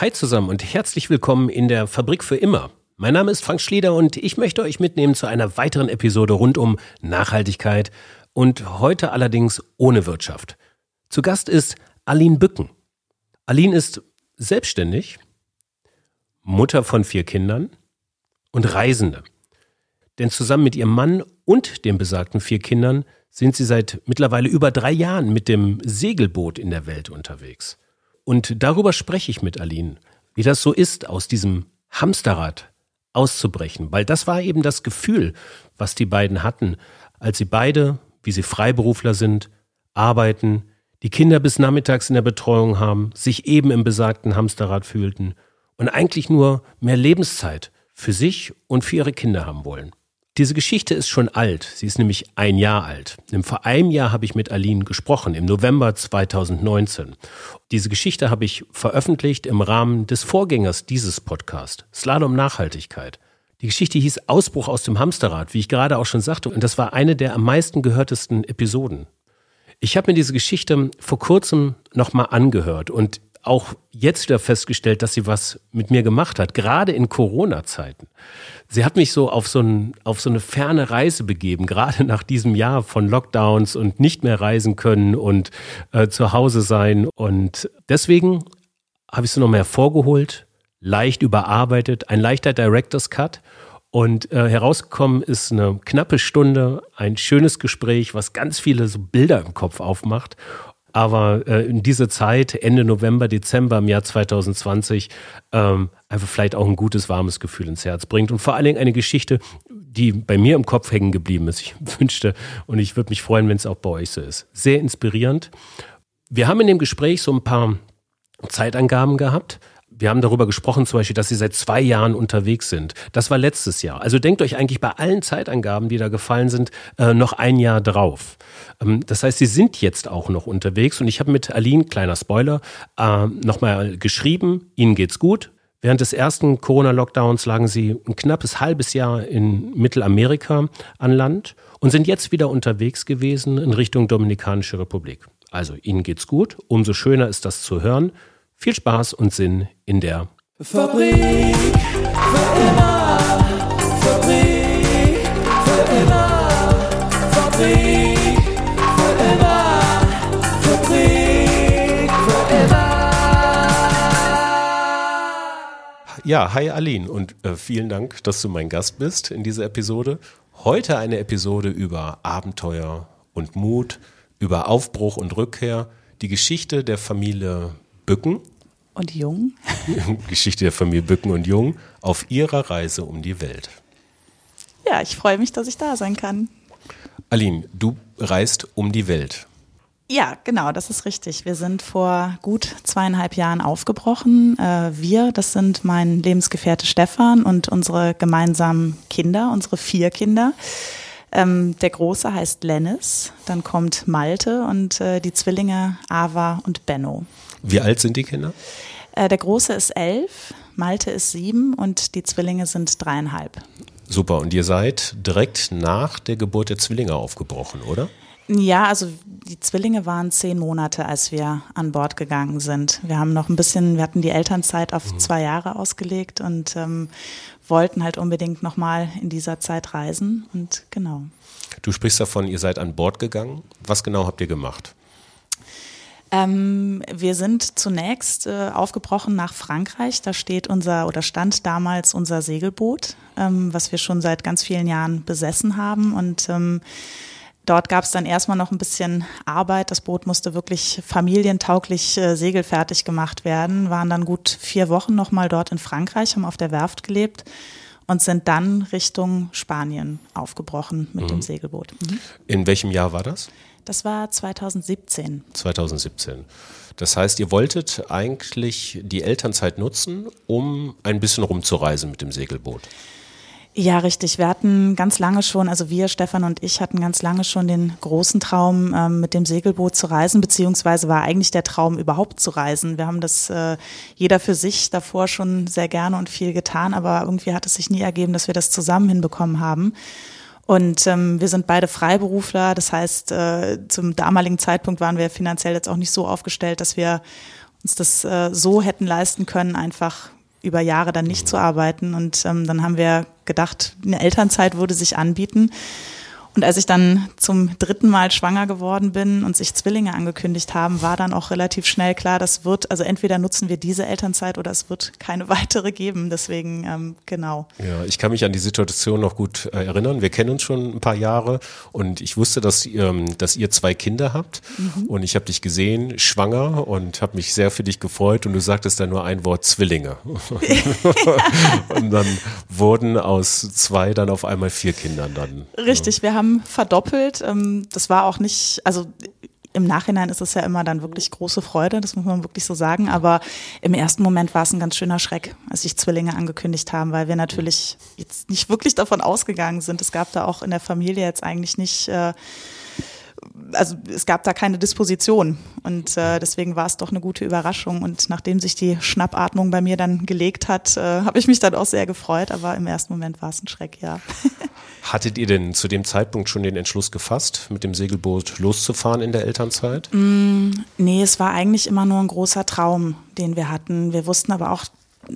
hi zusammen und herzlich willkommen in der Fabrik für immer. Mein Name ist Frank Schlieder und ich möchte euch mitnehmen zu einer weiteren Episode rund um Nachhaltigkeit und heute allerdings ohne Wirtschaft. Zu Gast ist Aline Bücken. Aline ist selbstständig, Mutter von vier Kindern und Reisende. Denn zusammen mit ihrem Mann und den besagten vier Kindern sind sie seit mittlerweile über drei Jahren mit dem Segelboot in der Welt unterwegs. Und darüber spreche ich mit Aline, wie das so ist, aus diesem Hamsterrad auszubrechen. Weil das war eben das Gefühl, was die beiden hatten, als sie beide, wie sie Freiberufler sind, arbeiten, die Kinder bis nachmittags in der Betreuung haben, sich eben im besagten Hamsterrad fühlten und eigentlich nur mehr Lebenszeit für sich und für ihre Kinder haben wollen. Diese Geschichte ist schon alt. Sie ist nämlich ein Jahr alt. Vor einem Jahr habe ich mit Aline gesprochen, im November 2019. Diese Geschichte habe ich veröffentlicht im Rahmen des Vorgängers dieses Podcasts, Slalom Nachhaltigkeit. Die Geschichte hieß Ausbruch aus dem Hamsterrad, wie ich gerade auch schon sagte, und das war eine der am meisten gehörtesten Episoden. Ich habe mir diese Geschichte vor kurzem nochmal angehört und auch jetzt wieder festgestellt, dass sie was mit mir gemacht hat, gerade in Corona-Zeiten. Sie hat mich so auf so, ein, auf so eine ferne Reise begeben, gerade nach diesem Jahr von Lockdowns und nicht mehr reisen können und äh, zu Hause sein. Und deswegen habe ich sie nochmal hervorgeholt, leicht überarbeitet, ein leichter Director's Cut. Und äh, herausgekommen ist eine knappe Stunde, ein schönes Gespräch, was ganz viele so Bilder im Kopf aufmacht. Aber äh, in diese Zeit, Ende November, Dezember im Jahr 2020, ähm, einfach vielleicht auch ein gutes, warmes Gefühl ins Herz bringt. Und vor allen Dingen eine Geschichte, die bei mir im Kopf hängen geblieben ist. Ich wünschte und ich würde mich freuen, wenn es auch bei euch so ist. Sehr inspirierend. Wir haben in dem Gespräch so ein paar Zeitangaben gehabt wir haben darüber gesprochen, zum Beispiel, dass Sie seit zwei Jahren unterwegs sind. Das war letztes Jahr. Also denkt euch eigentlich bei allen Zeitangaben, die da gefallen sind, äh, noch ein Jahr drauf. Ähm, das heißt, Sie sind jetzt auch noch unterwegs und ich habe mit Aline, kleiner Spoiler, äh, nochmal geschrieben, Ihnen geht's gut. Während des ersten Corona-Lockdowns lagen sie ein knappes halbes Jahr in Mittelamerika an Land und sind jetzt wieder unterwegs gewesen in Richtung Dominikanische Republik. Also Ihnen geht's gut, umso schöner ist das zu hören. Viel Spaß und Sinn in der Fabrik für immer. Fabrik für immer. Fabrik für immer. Fabrik für immer. Ja, hi Aline und äh, vielen Dank, dass du mein Gast bist in dieser Episode. Heute eine Episode über Abenteuer und Mut, über Aufbruch und Rückkehr, die Geschichte der Familie Bücken. Und Jung. Geschichte der Familie Bücken und Jung auf ihrer Reise um die Welt. Ja, ich freue mich, dass ich da sein kann. Aline, du reist um die Welt. Ja, genau, das ist richtig. Wir sind vor gut zweieinhalb Jahren aufgebrochen. Äh, wir, das sind mein Lebensgefährte Stefan und unsere gemeinsamen Kinder, unsere vier Kinder. Ähm, der Große heißt Lennis, dann kommt Malte und äh, die Zwillinge Ava und Benno. Wie alt sind die Kinder? Äh, der Große ist elf, Malte ist sieben und die Zwillinge sind dreieinhalb. Super, und ihr seid direkt nach der Geburt der Zwillinge aufgebrochen, oder? Ja, also die Zwillinge waren zehn Monate, als wir an Bord gegangen sind. Wir haben noch ein bisschen, wir hatten die Elternzeit auf mhm. zwei Jahre ausgelegt und ähm, wollten halt unbedingt nochmal in dieser Zeit reisen und genau. Du sprichst davon, ihr seid an Bord gegangen. Was genau habt ihr gemacht? Ähm, wir sind zunächst äh, aufgebrochen nach Frankreich. Da steht unser oder stand damals unser Segelboot, ähm, was wir schon seit ganz vielen Jahren besessen haben. Und ähm, dort gab es dann erstmal noch ein bisschen Arbeit. Das Boot musste wirklich familientauglich äh, segelfertig gemacht werden. Waren dann gut vier Wochen nochmal dort in Frankreich, haben auf der Werft gelebt und sind dann Richtung Spanien aufgebrochen mit mhm. dem Segelboot. Mhm. In welchem Jahr war das? Das war 2017. 2017. Das heißt, ihr wolltet eigentlich die Elternzeit nutzen, um ein bisschen rumzureisen mit dem Segelboot. Ja, richtig. Wir hatten ganz lange schon, also wir, Stefan und ich, hatten ganz lange schon den großen Traum, ähm, mit dem Segelboot zu reisen, beziehungsweise war eigentlich der Traum, überhaupt zu reisen. Wir haben das äh, jeder für sich davor schon sehr gerne und viel getan, aber irgendwie hat es sich nie ergeben, dass wir das zusammen hinbekommen haben. Und ähm, wir sind beide Freiberufler. Das heißt, äh, zum damaligen Zeitpunkt waren wir finanziell jetzt auch nicht so aufgestellt, dass wir uns das äh, so hätten leisten können, einfach über Jahre dann nicht zu arbeiten. Und ähm, dann haben wir gedacht, eine Elternzeit würde sich anbieten. Und als ich dann zum dritten Mal schwanger geworden bin und sich Zwillinge angekündigt haben, war dann auch relativ schnell klar, das wird, also entweder nutzen wir diese Elternzeit oder es wird keine weitere geben. Deswegen, ähm, genau. Ja, ich kann mich an die Situation noch gut äh, erinnern. Wir kennen uns schon ein paar Jahre und ich wusste, dass, ähm, dass ihr zwei Kinder habt mhm. und ich habe dich gesehen, schwanger und habe mich sehr für dich gefreut und du sagtest dann nur ein Wort Zwillinge. und dann wurden aus zwei dann auf einmal vier Kindern dann. Richtig, ja. wir haben verdoppelt. Ähm, das war auch nicht, also im Nachhinein ist es ja immer dann wirklich große Freude, das muss man wirklich so sagen. Aber im ersten Moment war es ein ganz schöner Schreck, als sich Zwillinge angekündigt haben, weil wir natürlich jetzt nicht wirklich davon ausgegangen sind. Es gab da auch in der Familie jetzt eigentlich nicht äh, also es gab da keine Disposition und äh, deswegen war es doch eine gute Überraschung und nachdem sich die Schnappatmung bei mir dann gelegt hat, äh, habe ich mich dann auch sehr gefreut, aber im ersten Moment war es ein Schreck, ja. Hattet ihr denn zu dem Zeitpunkt schon den Entschluss gefasst, mit dem Segelboot loszufahren in der Elternzeit? Mm, nee, es war eigentlich immer nur ein großer Traum, den wir hatten. Wir wussten aber auch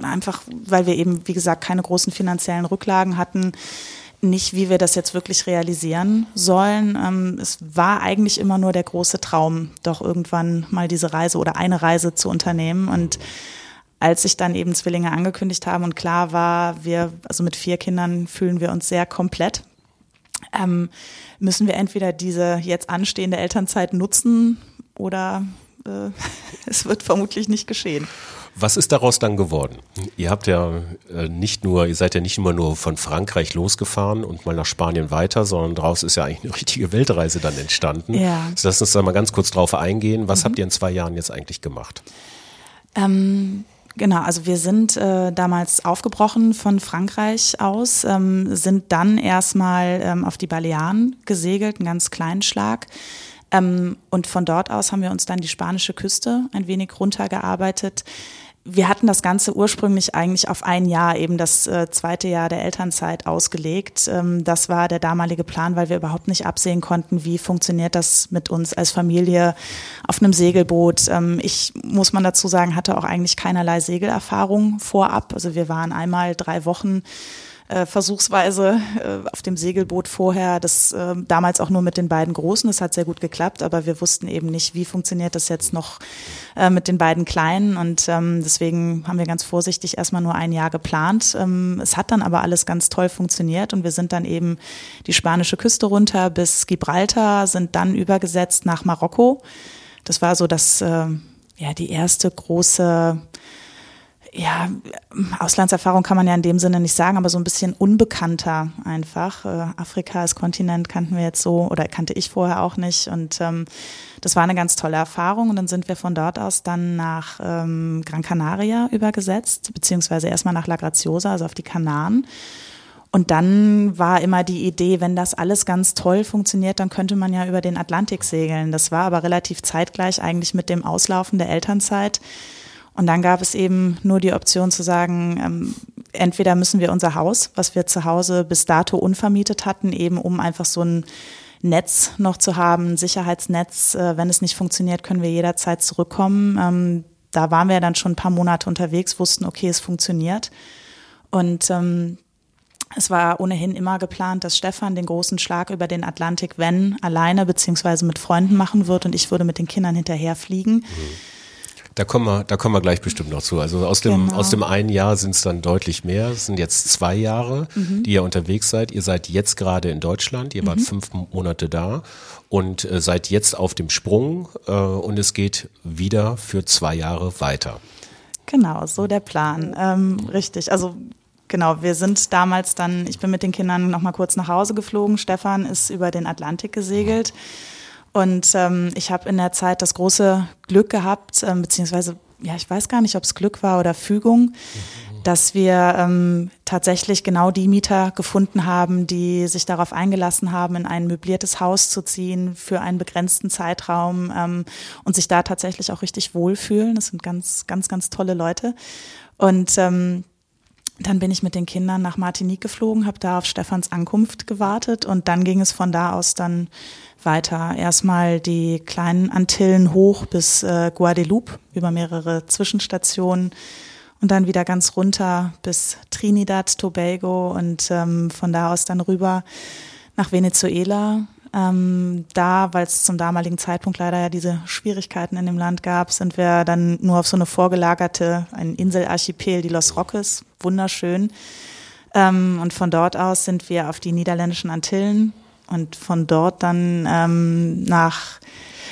einfach, weil wir eben, wie gesagt, keine großen finanziellen Rücklagen hatten, nicht, wie wir das jetzt wirklich realisieren sollen. Ähm, es war eigentlich immer nur der große Traum, doch irgendwann mal diese Reise oder eine Reise zu unternehmen. Und als sich dann eben Zwillinge angekündigt haben und klar war, wir, also mit vier Kindern fühlen wir uns sehr komplett, ähm, müssen wir entweder diese jetzt anstehende Elternzeit nutzen oder äh, es wird vermutlich nicht geschehen. Was ist daraus dann geworden? Ihr habt ja äh, nicht nur, ihr seid ja nicht immer nur von Frankreich losgefahren und mal nach Spanien weiter, sondern daraus ist ja eigentlich eine richtige Weltreise dann entstanden. Ja. Also lass uns da mal ganz kurz drauf eingehen. Was mhm. habt ihr in zwei Jahren jetzt eigentlich gemacht? Ähm, Genau, also wir sind äh, damals aufgebrochen von Frankreich aus, ähm, sind dann erstmal ähm, auf die Balearen gesegelt, einen ganz kleinen Schlag. Ähm, und von dort aus haben wir uns dann die spanische Küste ein wenig runtergearbeitet wir hatten das Ganze ursprünglich eigentlich auf ein Jahr, eben das äh, zweite Jahr der Elternzeit ausgelegt. Ähm, das war der damalige Plan, weil wir überhaupt nicht absehen konnten, wie funktioniert das mit uns als Familie auf einem Segelboot. Ähm, ich, muss man dazu sagen, hatte auch eigentlich keinerlei Segelerfahrung vorab. Also wir waren einmal drei Wochen äh, versuchsweise äh, auf dem Segelboot vorher, das äh, damals auch nur mit den beiden Großen, das hat sehr gut geklappt, aber wir wussten eben nicht, wie funktioniert das jetzt noch äh, mit den beiden Kleinen und ähm, deswegen haben wir ganz vorsichtig erstmal nur ein Jahr geplant. Ähm, es hat dann aber alles ganz toll funktioniert und wir sind dann eben die spanische Küste runter bis Gibraltar, sind dann übergesetzt nach Marokko. Das war so das, äh, ja, die erste große ja, Auslandserfahrung kann man ja in dem Sinne nicht sagen, aber so ein bisschen unbekannter einfach. Äh, Afrika als Kontinent kannten wir jetzt so oder kannte ich vorher auch nicht. Und ähm, das war eine ganz tolle Erfahrung. Und dann sind wir von dort aus dann nach ähm, Gran Canaria übergesetzt, beziehungsweise erstmal nach La Graciosa, also auf die Kanaren. Und dann war immer die Idee, wenn das alles ganz toll funktioniert, dann könnte man ja über den Atlantik segeln. Das war aber relativ zeitgleich eigentlich mit dem Auslaufen der Elternzeit. Und dann gab es eben nur die Option zu sagen, ähm, entweder müssen wir unser Haus, was wir zu Hause bis dato unvermietet hatten, eben um einfach so ein Netz noch zu haben, ein Sicherheitsnetz. Äh, wenn es nicht funktioniert, können wir jederzeit zurückkommen. Ähm, da waren wir dann schon ein paar Monate unterwegs, wussten, okay, es funktioniert. Und ähm, es war ohnehin immer geplant, dass Stefan den großen Schlag über den Atlantik, wenn alleine beziehungsweise mit Freunden machen wird und ich würde mit den Kindern hinterher fliegen. Mhm. Da kommen wir, da kommen wir gleich bestimmt noch zu. Also aus dem, genau. aus dem einen Jahr sind es dann deutlich mehr. Es sind jetzt zwei Jahre, mhm. die ihr unterwegs seid. Ihr seid jetzt gerade in Deutschland. Ihr wart mhm. fünf Monate da und äh, seid jetzt auf dem Sprung äh, und es geht wieder für zwei Jahre weiter. Genau, so der Plan. Ähm, richtig. Also genau, wir sind damals dann, ich bin mit den Kindern noch mal kurz nach Hause geflogen. Stefan ist über den Atlantik gesegelt. Mhm und ähm, ich habe in der Zeit das große Glück gehabt, ähm, beziehungsweise, ja, ich weiß gar nicht, ob es Glück war oder Fügung, dass wir ähm, tatsächlich genau die Mieter gefunden haben, die sich darauf eingelassen haben, in ein möbliertes Haus zu ziehen für einen begrenzten Zeitraum ähm, und sich da tatsächlich auch richtig wohlfühlen. Das sind ganz, ganz, ganz tolle Leute. Und ähm, Dann bin ich mit den Kindern nach Martinique geflogen, habe da auf Stefans Ankunft gewartet und dann ging es von da aus dann weiter. Erstmal die kleinen Antillen hoch bis äh, Guadeloupe über mehrere Zwischenstationen und dann wieder ganz runter bis Trinidad, Tobago und ähm, von da aus dann rüber nach Venezuela. Ähm, da, weil es zum damaligen Zeitpunkt leider ja diese Schwierigkeiten in dem Land gab, sind wir dann nur auf so eine vorgelagerte, ein Inselarchipel, die Los Roques, wunderschön. Ähm, und von dort aus sind wir auf die niederländischen Antillen und von dort dann ähm, nach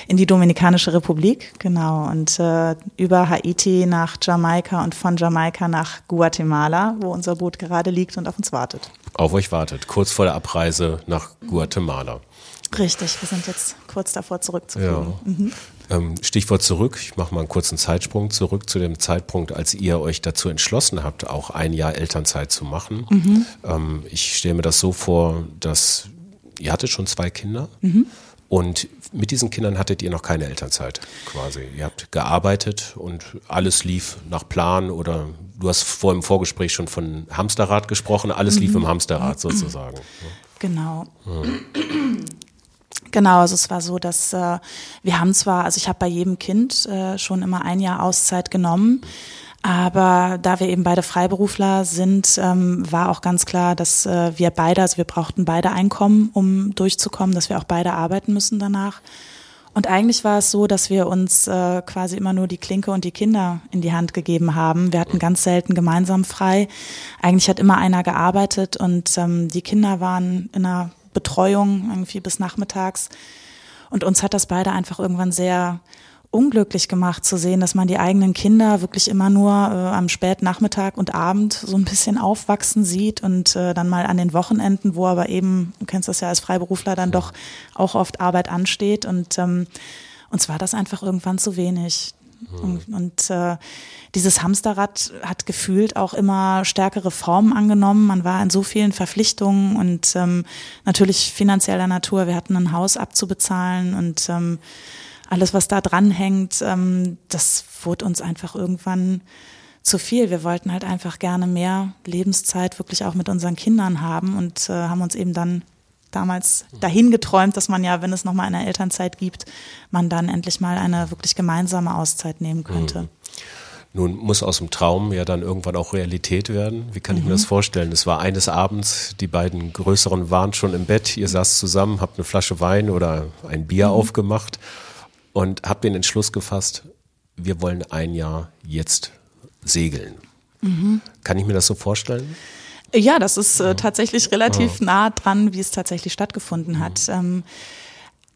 in die Dominikanische Republik, genau, und äh, über Haiti nach Jamaika und von Jamaika nach Guatemala, wo unser Boot gerade liegt und auf uns wartet. Auf euch wartet, kurz vor der Abreise nach Guatemala. Richtig, wir sind jetzt kurz davor zurückzufliegen. Ja. Mhm. Ähm, Stichwort zurück, ich mache mal einen kurzen Zeitsprung zurück zu dem Zeitpunkt, als ihr euch dazu entschlossen habt, auch ein Jahr Elternzeit zu machen. Mhm. Ähm, ich stelle mir das so vor, dass ihr hattet schon zwei Kinder mhm. und mit diesen Kindern hattet ihr noch keine Elternzeit quasi. Ihr habt gearbeitet und alles lief nach Plan oder du hast vor im Vorgespräch schon von Hamsterrad gesprochen, alles lief im Hamsterrad sozusagen. Genau. Mhm. Genau, also es war so, dass äh, wir haben zwar, also ich habe bei jedem Kind äh, schon immer ein Jahr Auszeit genommen, aber da wir eben beide Freiberufler sind, ähm, war auch ganz klar, dass äh, wir beide, also wir brauchten beide Einkommen, um durchzukommen, dass wir auch beide arbeiten müssen danach. Und eigentlich war es so, dass wir uns äh, quasi immer nur die Klinke und die Kinder in die Hand gegeben haben. Wir hatten ganz selten gemeinsam frei. Eigentlich hat immer einer gearbeitet und ähm, die Kinder waren in einer Betreuung irgendwie bis nachmittags. Und uns hat das beide einfach irgendwann sehr unglücklich gemacht zu sehen, dass man die eigenen Kinder wirklich immer nur äh, am Spätnachmittag und Abend so ein bisschen aufwachsen sieht und äh, dann mal an den Wochenenden, wo aber eben, du kennst das ja als Freiberufler, dann doch auch oft Arbeit ansteht und ähm, uns war das einfach irgendwann zu wenig. Und, und äh, dieses Hamsterrad hat gefühlt auch immer stärkere Formen angenommen. Man war in so vielen Verpflichtungen und ähm, natürlich finanzieller Natur. Wir hatten ein Haus abzubezahlen und ähm, alles, was da dranhängt, ähm, das wurde uns einfach irgendwann zu viel. Wir wollten halt einfach gerne mehr Lebenszeit wirklich auch mit unseren Kindern haben und äh, haben uns eben dann damals dahin geträumt, dass man ja, wenn es nochmal eine Elternzeit gibt, man dann endlich mal eine wirklich gemeinsame Auszeit nehmen könnte. Mhm. Nun muss aus dem Traum ja dann irgendwann auch Realität werden. Wie kann ich mir das mhm. vorstellen? Es war eines Abends, die beiden Größeren waren schon im Bett, ihr saßt zusammen, habt eine Flasche Wein oder ein Bier mhm. aufgemacht und habt den Entschluss gefasst, wir wollen ein Jahr jetzt segeln. Mhm. Kann ich mir das so vorstellen? Ja, das ist äh, tatsächlich relativ ja. nah dran, wie es tatsächlich stattgefunden hat. Ähm,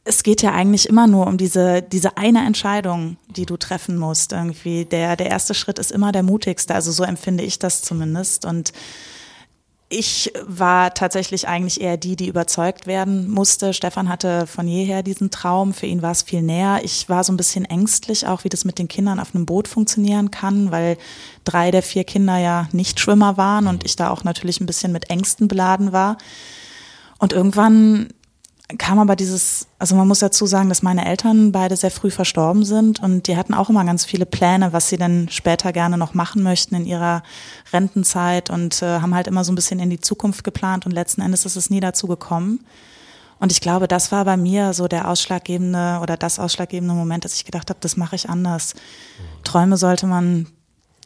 es geht ja eigentlich immer nur um diese, diese eine Entscheidung, die du treffen musst. Irgendwie der, der erste Schritt ist immer der mutigste. Also so empfinde ich das zumindest. Und ich war tatsächlich eigentlich eher die, die überzeugt werden musste. Stefan hatte von jeher diesen Traum. Für ihn war es viel näher. Ich war so ein bisschen ängstlich, auch wie das mit den Kindern auf einem Boot funktionieren kann, weil drei der vier Kinder ja nicht Schwimmer waren und ich da auch natürlich ein bisschen mit Ängsten beladen war. Und irgendwann kam aber dieses, also man muss dazu sagen, dass meine Eltern beide sehr früh verstorben sind und die hatten auch immer ganz viele Pläne, was sie denn später gerne noch machen möchten in ihrer Rentenzeit und äh, haben halt immer so ein bisschen in die Zukunft geplant und letzten Endes ist es nie dazu gekommen. Und ich glaube, das war bei mir so der ausschlaggebende oder das ausschlaggebende Moment, dass ich gedacht habe, das mache ich anders. Träume sollte man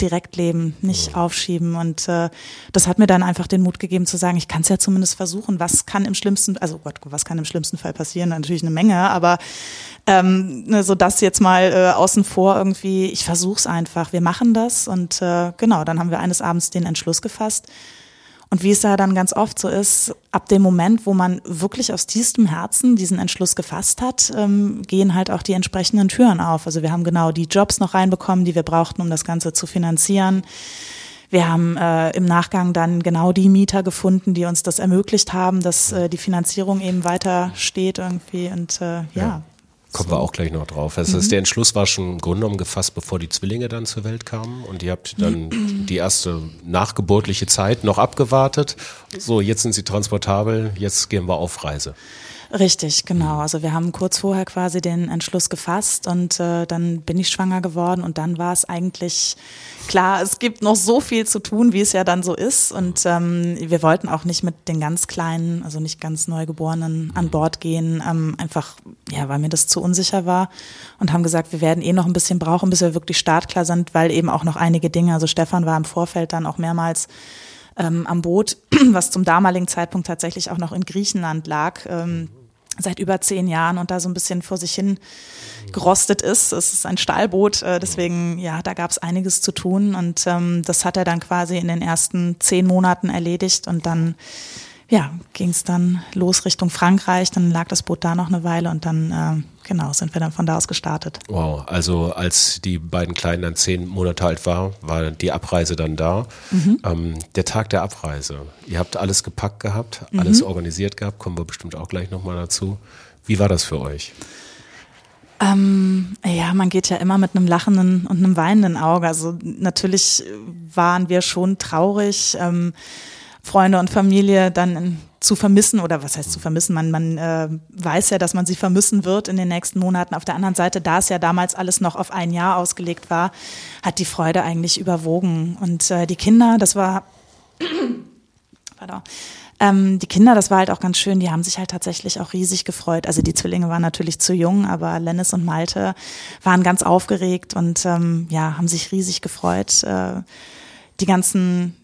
direkt leben, nicht aufschieben. Und äh, das hat mir dann einfach den Mut gegeben zu sagen, ich kann es ja zumindest versuchen. Was kann im schlimmsten, also Gott, was kann im schlimmsten Fall passieren? Natürlich eine Menge, aber ähm, ne, so das jetzt mal äh, außen vor irgendwie, ich versuch's einfach. Wir machen das und äh, genau, dann haben wir eines Abends den Entschluss gefasst und wie es ja dann ganz oft so ist, ab dem Moment, wo man wirklich aus tiefstem Herzen diesen Entschluss gefasst hat, ähm, gehen halt auch die entsprechenden Türen auf. Also wir haben genau die Jobs noch reinbekommen, die wir brauchten, um das Ganze zu finanzieren. Wir haben äh, im Nachgang dann genau die Mieter gefunden, die uns das ermöglicht haben, dass äh, die Finanzierung eben weiter steht irgendwie und äh, ja. ja. Kommen so. wir auch gleich noch drauf. Also mhm. der Entschluss war schon im Grunde genommen gefasst, bevor die Zwillinge dann zur Welt kamen und ihr habt dann die erste nachgeburtliche Zeit noch abgewartet. So, jetzt sind sie transportabel, jetzt gehen wir auf Reise. Richtig, genau. Also wir haben kurz vorher quasi den Entschluss gefasst und äh, dann bin ich schwanger geworden und dann war es eigentlich klar, es gibt noch so viel zu tun, wie es ja dann so ist. Und ähm, wir wollten auch nicht mit den ganz Kleinen, also nicht ganz Neugeborenen an Bord gehen, ähm, einfach, ja, weil mir das zu unsicher war und haben gesagt, wir werden eh noch ein bisschen brauchen, bis wir wirklich startklar sind, weil eben auch noch einige Dinge, also Stefan war im Vorfeld dann auch mehrmals ähm, am Boot, was zum damaligen Zeitpunkt tatsächlich auch noch in Griechenland lag. Ähm, seit über zehn Jahren und da so ein bisschen vor sich hin gerostet ist. Es ist ein Stahlboot, äh, deswegen, ja, da gab es einiges zu tun und ähm, das hat er dann quasi in den ersten zehn Monaten erledigt und dann ja, ging es dann los Richtung Frankreich, dann lag das Boot da noch eine Weile und dann, äh, genau, sind wir dann von da aus gestartet. Wow, also als die beiden Kleinen dann zehn Monate alt waren, war die Abreise dann da. Mhm. Ähm, der Tag der Abreise, ihr habt alles gepackt gehabt, alles mhm. organisiert gehabt, kommen wir bestimmt auch gleich nochmal dazu. Wie war das für euch? Ähm, ja, man geht ja immer mit einem lachenden und einem weinenden Auge. Also natürlich waren wir schon traurig. Ähm, Freunde und Familie dann zu vermissen oder was heißt zu vermissen? Man, man äh, weiß ja, dass man sie vermissen wird in den nächsten Monaten. Auf der anderen Seite, da es ja damals alles noch auf ein Jahr ausgelegt war, hat die Freude eigentlich überwogen. Und äh, die Kinder, das war, pardon, ähm, die Kinder, das war halt auch ganz schön, die haben sich halt tatsächlich auch riesig gefreut. Also die Zwillinge waren natürlich zu jung, aber Lennis und Malte waren ganz aufgeregt und ähm, ja, haben sich riesig gefreut. Äh, die ganzen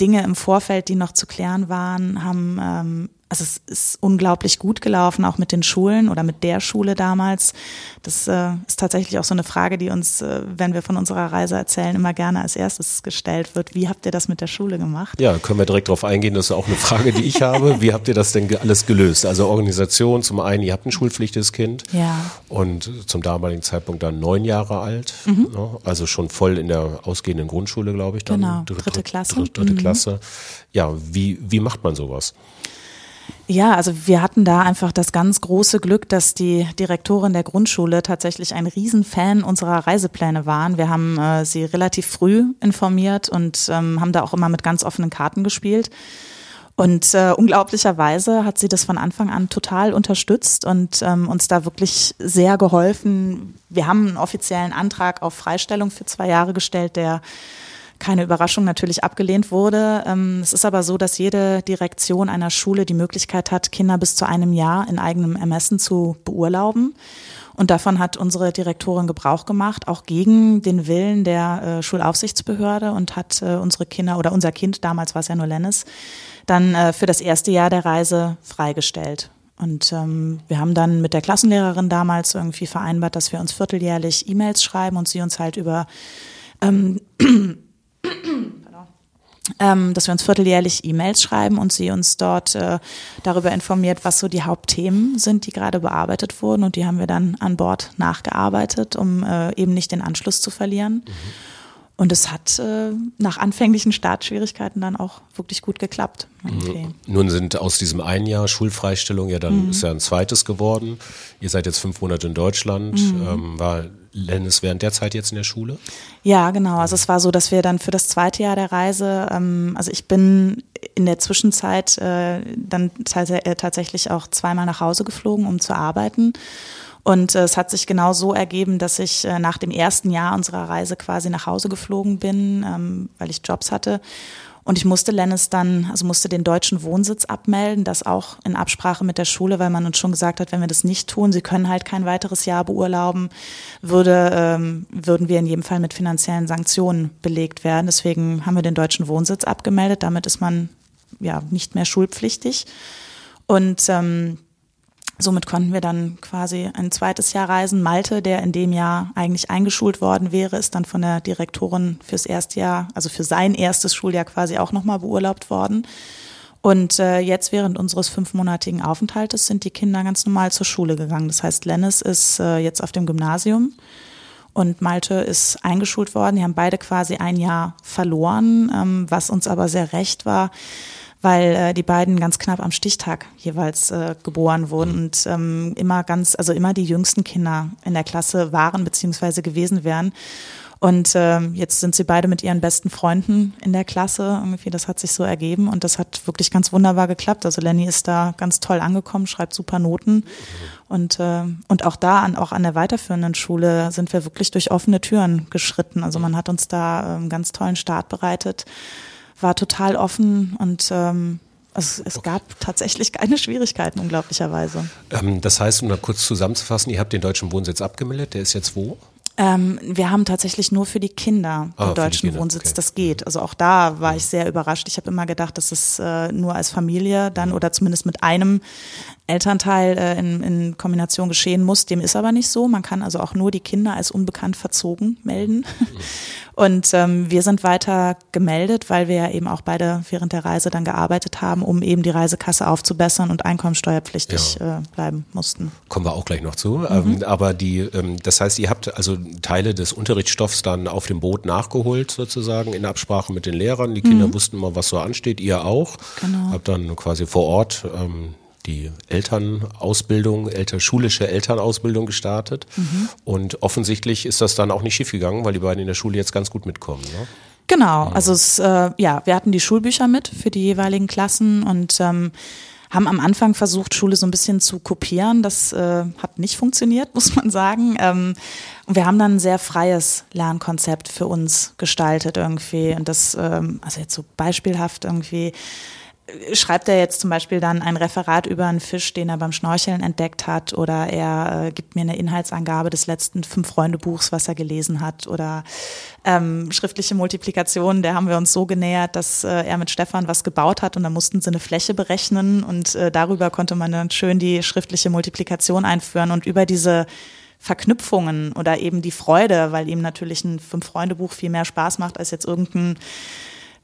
Dinge im Vorfeld, die noch zu klären waren, haben ähm, also es ist unglaublich gut gelaufen, auch mit den Schulen oder mit der Schule damals. Das äh, ist tatsächlich auch so eine Frage, die uns, äh, wenn wir von unserer Reise erzählen, immer gerne als erstes gestellt wird. Wie habt ihr das mit der Schule gemacht? Ja, können wir direkt darauf eingehen. Das ist auch eine Frage, die ich habe. Wie habt ihr das denn alles gelöst? Also Organisation, zum einen, ihr habt ein schulpflichtiges Kind ja. und zum damaligen Zeitpunkt dann neun Jahre alt, mhm. ne? also schon voll in der ausgehenden Grundschule, glaube ich. Dann genau, dritte, dritte Klasse. Dritte, dritte mhm. Klasse. Ja, wie, wie macht man sowas? Ja, also wir hatten da einfach das ganz große Glück, dass die Direktorin der Grundschule tatsächlich ein Riesenfan unserer Reisepläne waren. Wir haben äh, sie relativ früh informiert und ähm, haben da auch immer mit ganz offenen Karten gespielt. Und äh, unglaublicherweise hat sie das von Anfang an total unterstützt und ähm, uns da wirklich sehr geholfen. Wir haben einen offiziellen Antrag auf Freistellung für zwei Jahre gestellt, der keine Überraschung natürlich abgelehnt wurde. Ähm, es ist aber so, dass jede Direktion einer Schule die Möglichkeit hat, Kinder bis zu einem Jahr in eigenem Ermessen zu beurlauben. Und davon hat unsere Direktorin Gebrauch gemacht, auch gegen den Willen der äh, Schulaufsichtsbehörde und hat äh, unsere Kinder oder unser Kind, damals war es ja nur Lennis, dann äh, für das erste Jahr der Reise freigestellt. Und ähm, wir haben dann mit der Klassenlehrerin damals irgendwie vereinbart, dass wir uns vierteljährlich E-Mails schreiben und sie uns halt über ähm, ähm, dass wir uns vierteljährlich E-Mails schreiben und sie uns dort äh, darüber informiert, was so die Hauptthemen sind, die gerade bearbeitet wurden. Und die haben wir dann an Bord nachgearbeitet, um äh, eben nicht den Anschluss zu verlieren. Mhm. Und es hat äh, nach anfänglichen Startschwierigkeiten dann auch wirklich gut geklappt. Okay. Nun sind aus diesem einen Jahr Schulfreistellung ja dann mhm. ist ja ein zweites geworden. Ihr seid jetzt fünf Monate in Deutschland. Mhm. Ähm, war Lennis während der Zeit jetzt in der Schule? Ja, genau. Also es war so, dass wir dann für das zweite Jahr der Reise, ähm, also ich bin in der Zwischenzeit äh, dann äh, tatsächlich auch zweimal nach Hause geflogen, um zu arbeiten. Und äh, es hat sich genau so ergeben, dass ich äh, nach dem ersten Jahr unserer Reise quasi nach Hause geflogen bin, ähm, weil ich Jobs hatte. Und ich musste Lennis dann, also musste den deutschen Wohnsitz abmelden, das auch in Absprache mit der Schule, weil man uns schon gesagt hat, wenn wir das nicht tun, sie können halt kein weiteres Jahr beurlauben, würde, ähm, würden wir in jedem Fall mit finanziellen Sanktionen belegt werden. Deswegen haben wir den deutschen Wohnsitz abgemeldet. Damit ist man ja nicht mehr schulpflichtig. Und ähm, Somit konnten wir dann quasi ein zweites Jahr reisen. Malte, der in dem Jahr eigentlich eingeschult worden wäre, ist dann von der Direktorin fürs erste Jahr, also für sein erstes Schuljahr quasi auch nochmal beurlaubt worden. Und äh, jetzt während unseres fünfmonatigen Aufenthaltes sind die Kinder ganz normal zur Schule gegangen. Das heißt, Lennis ist äh, jetzt auf dem Gymnasium und Malte ist eingeschult worden. Die haben beide quasi ein Jahr verloren, ähm, was uns aber sehr recht war weil äh, die beiden ganz knapp am Stichtag jeweils äh, geboren wurden mhm. und ähm, immer ganz, also immer die jüngsten Kinder in der Klasse waren beziehungsweise gewesen wären. Und ähm, jetzt sind sie beide mit ihren besten Freunden in der Klasse. Irgendwie, das hat sich so ergeben und das hat wirklich ganz wunderbar geklappt. Also Lenny ist da ganz toll angekommen, schreibt super Noten. Und, äh, und auch da, an, auch an der weiterführenden Schule, sind wir wirklich durch offene Türen geschritten. Also man hat uns da äh, einen ganz tollen Start bereitet, war total offen und ähm, also es gab tatsächlich keine Schwierigkeiten, unglaublicherweise. Ähm, das heißt, um da kurz zusammenzufassen, ihr habt den deutschen Wohnsitz abgemeldet, der ist jetzt wo? Ähm, wir haben tatsächlich nur für die Kinder Ah, den deutschen Kinder, Wohnsitz. okay. Das geht. Also auch da war ich sehr überrascht. Ich habe immer gedacht, dass es äh, nur als Familie dann oder zumindest mit einem Elternteil äh, in, in Kombination geschehen muss. Dem ist aber nicht so. Man kann also auch nur die Kinder als unbekannt verzogen melden. Und ähm, wir sind weiter gemeldet, weil wir ja eben auch beide während der Reise dann gearbeitet haben, um eben die Reisekasse aufzubessern und einkommensteuerpflichtig äh, bleiben mussten. Kommen wir auch gleich noch zu. Ähm, aber die, ähm, das heißt, ihr habt also Teile des Unterrichtsstoffs dann auf dem Boot nachgeholt, sozusagen, in Absprache mit den Lehrern. Die Kinder wussten mal, was so ansteht, ihr auch. Genau. Habt dann quasi vor Ort ähm, die Elternausbildung, Elter, schulische Elternausbildung gestartet. Und offensichtlich ist das dann auch nicht schiefgegangen, weil die beiden in der Schule jetzt ganz gut mitkommen. Ne? Genau, also es, äh, ja, wir hatten die Schulbücher mit für die jeweiligen Klassen und ähm, haben am Anfang versucht, Schule so ein bisschen zu kopieren. Das äh, hat nicht funktioniert, muss man sagen. Ähm, und wir haben dann ein sehr freies Lernkonzept für uns gestaltet irgendwie. Und das, ähm, also jetzt so beispielhaft irgendwie, schreibt er jetzt zum Beispiel dann ein Referat über einen Fisch, den er beim Schnorcheln entdeckt hat, oder er äh, gibt mir eine Inhaltsangabe des letzten Fünf-Freunde-Buchs, was er gelesen hat, oder ähm, schriftliche Multiplikation, der haben wir uns so genähert, dass äh, er mit Stefan was gebaut hat und da mussten sie eine Fläche berechnen und äh, darüber konnte man dann schön die schriftliche Multiplikation einführen und über diese Verknüpfungen oder eben die Freude, weil ihm natürlich ein Fünf-Freunde-Buch viel mehr Spaß macht als jetzt irgendein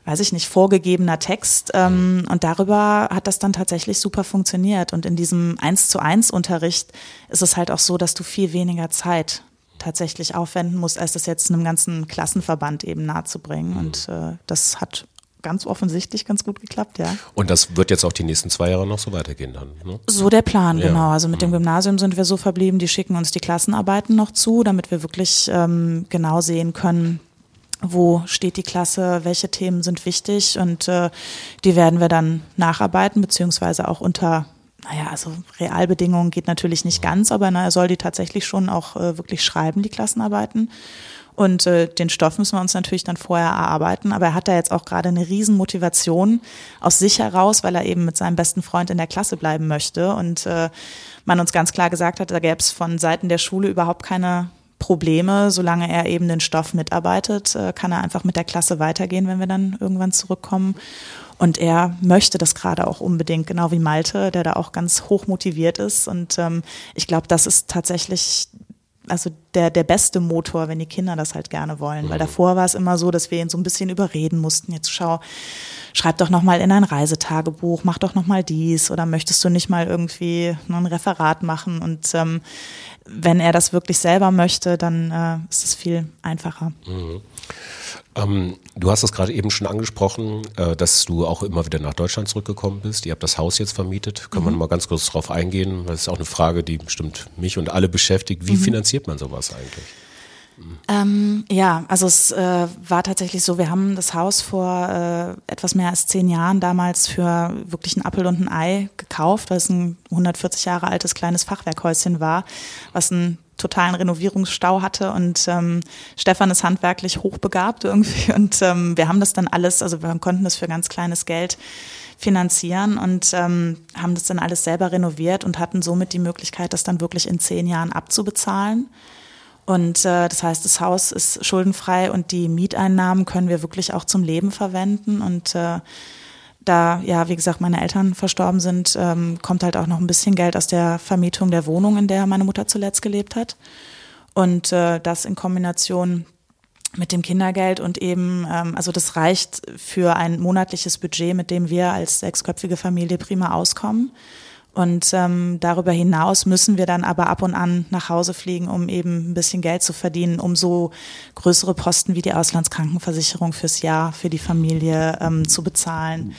weiß ich nicht, vorgegebener Text. Ähm, und darüber hat das dann tatsächlich super funktioniert. Und in diesem Eins zu eins Unterricht ist es halt auch so, dass du viel weniger Zeit tatsächlich aufwenden musst, als das jetzt einem ganzen Klassenverband eben nahezubringen. Und äh, das hat ganz offensichtlich ganz gut geklappt, ja. Und das wird jetzt auch die nächsten zwei Jahre noch so weitergehen dann. Ne? So der Plan, Ja. genau. Also mit dem Gymnasium sind wir so verblieben, die schicken uns die Klassenarbeiten noch zu, damit wir wirklich ähm, genau sehen können, wo steht die Klasse, welche Themen sind wichtig und äh, die werden wir dann nacharbeiten, beziehungsweise auch unter, naja, also Realbedingungen geht natürlich nicht ganz, aber na, er soll die tatsächlich schon auch äh, wirklich schreiben, die Klassenarbeiten. Und äh, den Stoff müssen wir uns natürlich dann vorher erarbeiten. Aber er hat da jetzt auch gerade eine riesen Motivation aus sich heraus, weil er eben mit seinem besten Freund in der Klasse bleiben möchte. Und äh, man uns ganz klar gesagt hat, da gäbe es von Seiten der Schule überhaupt keine Probleme, solange er eben den Stoff mitarbeitet, äh, kann er einfach mit der Klasse weitergehen, wenn wir dann irgendwann zurückkommen. Und er möchte das gerade auch unbedingt, genau wie Malte, der da auch ganz hoch motiviert ist. Und ähm, ich glaube, das ist tatsächlich also der, der beste Motor, wenn die Kinder das halt gerne wollen. Weil davor war es immer so, dass wir ihn so ein bisschen überreden mussten. Jetzt schau, schreib doch noch mal in ein Reisetagebuch, mach doch noch mal dies oder möchtest du nicht mal irgendwie ein Referat machen? Und ähm, wenn er das wirklich selber möchte, dann äh, ist es viel einfacher. Ähm, du hast es gerade eben schon angesprochen, äh, dass du auch immer wieder nach Deutschland zurückgekommen bist. Ihr habt das Haus jetzt vermietet. Können wir noch mal ganz kurz darauf eingehen? Das ist auch eine Frage, die bestimmt mich und alle beschäftigt. Wie finanziert man sowas eigentlich? Ähm, ja, also es äh, war tatsächlich so, wir haben das Haus vor äh, etwas mehr als zehn Jahren damals für wirklich einen Appel und ein Ei gekauft, weil es ein 140 Jahre altes kleines Fachwerkhäuschen war, was einen totalen Renovierungsstau hatte und ähm, Stefan ist handwerklich hochbegabt irgendwie und ähm, wir haben das dann alles, also wir konnten das für ganz kleines Geld finanzieren und ähm, haben das dann alles selber renoviert und hatten somit die Möglichkeit, das dann wirklich in zehn Jahren abzubezahlen. Und äh, das heißt, das Haus ist schuldenfrei und die Mieteinnahmen können wir wirklich auch zum Leben verwenden. Und äh, da, ja, wie gesagt, meine Eltern verstorben sind, ähm, kommt halt auch noch ein bisschen Geld aus der Vermietung der Wohnung, in der meine Mutter zuletzt gelebt hat. Und äh, das in Kombination mit dem Kindergeld und eben, ähm, also das reicht für ein monatliches Budget, mit dem wir als sechsköpfige Familie prima auskommen. Und ähm, darüber hinaus müssen wir dann aber ab und an nach Hause fliegen, um eben ein bisschen Geld zu verdienen, um so größere Posten wie die Auslandskrankenversicherung fürs Jahr für die Familie ähm, zu bezahlen.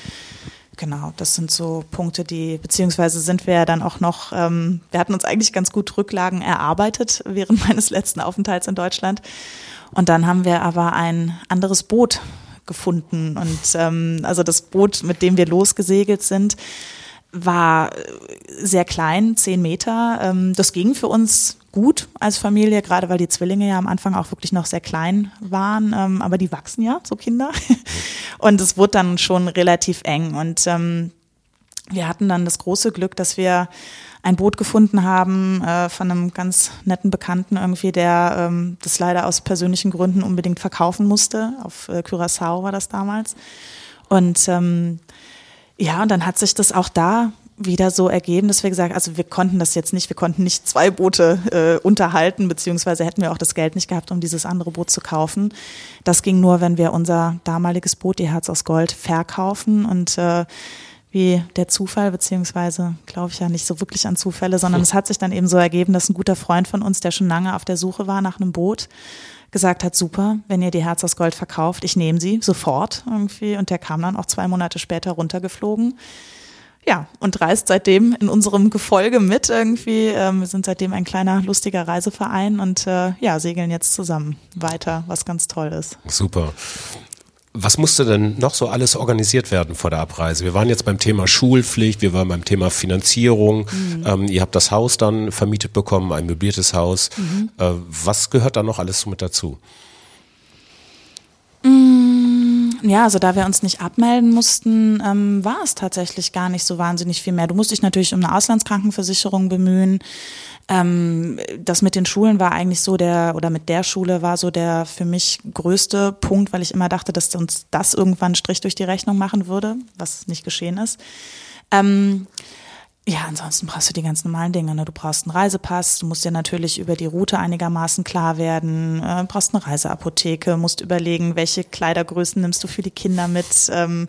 Genau, das sind so Punkte, die, beziehungsweise sind wir ja dann auch noch, ähm, wir hatten uns eigentlich ganz gut Rücklagen erarbeitet während meines letzten Aufenthalts in Deutschland. Und dann haben wir aber ein anderes Boot gefunden. Und ähm, also das Boot, mit dem wir losgesegelt sind, war sehr klein, zehn Meter. Ähm, das ging für uns gut als Familie, gerade weil die Zwillinge ja am Anfang auch wirklich noch sehr klein waren, ähm, aber die wachsen ja, so Kinder. Und es wurde dann schon relativ eng. Und ähm, wir hatten dann das große Glück, dass wir ein Boot gefunden haben äh, von einem ganz netten Bekannten irgendwie, der ähm, das leider aus persönlichen Gründen unbedingt verkaufen musste. Auf äh, Curaçao war das damals. Und ähm, ja, und dann hat sich das auch da wieder so ergeben, dass wir gesagt, also wir konnten das jetzt nicht, wir konnten nicht zwei Boote äh, unterhalten, beziehungsweise hätten wir auch das Geld nicht gehabt, um dieses andere Boot zu kaufen. Das ging nur, wenn wir unser damaliges Boot, die Herz aus Gold, verkaufen und äh, wie der Zufall, beziehungsweise glaube ich ja nicht so wirklich an Zufälle, sondern es hat sich dann eben so ergeben, dass ein guter Freund von uns, der schon lange auf der Suche war nach einem Boot, gesagt hat, super, wenn ihr die Herz aus Gold verkauft, ich nehme sie sofort irgendwie. Und der kam dann auch zwei Monate später runtergeflogen ja, und reist seitdem in unserem Gefolge mit irgendwie. Ähm, wir sind seitdem ein kleiner, lustiger Reiseverein und äh, ja, segeln jetzt zusammen weiter, was ganz toll ist. Super. Was musste denn noch so alles organisiert werden vor der Abreise? Wir waren jetzt beim Thema Schulpflicht, wir waren beim Thema Finanzierung. Mhm. Ähm, ihr habt das Haus dann vermietet bekommen, ein möbliertes Haus. Mhm. Äh, was gehört da noch alles so mit dazu? Ja, also da wir uns nicht abmelden mussten, ähm, war es tatsächlich gar nicht so wahnsinnig viel mehr. Du musst dich natürlich um eine Auslandskrankenversicherung bemühen. Ähm, das mit den Schulen war eigentlich so der, oder mit der Schule war so der für mich größte Punkt, weil ich immer dachte, dass uns das irgendwann Strich durch die Rechnung machen würde, was nicht geschehen ist. Ähm, ja, ansonsten brauchst du die ganz normalen Dinge. Ne? Du brauchst einen Reisepass, du musst dir natürlich über die Route einigermaßen klar werden, äh, brauchst eine Reiseapotheke, musst überlegen, welche Kleidergrößen nimmst du für die Kinder mit, ähm,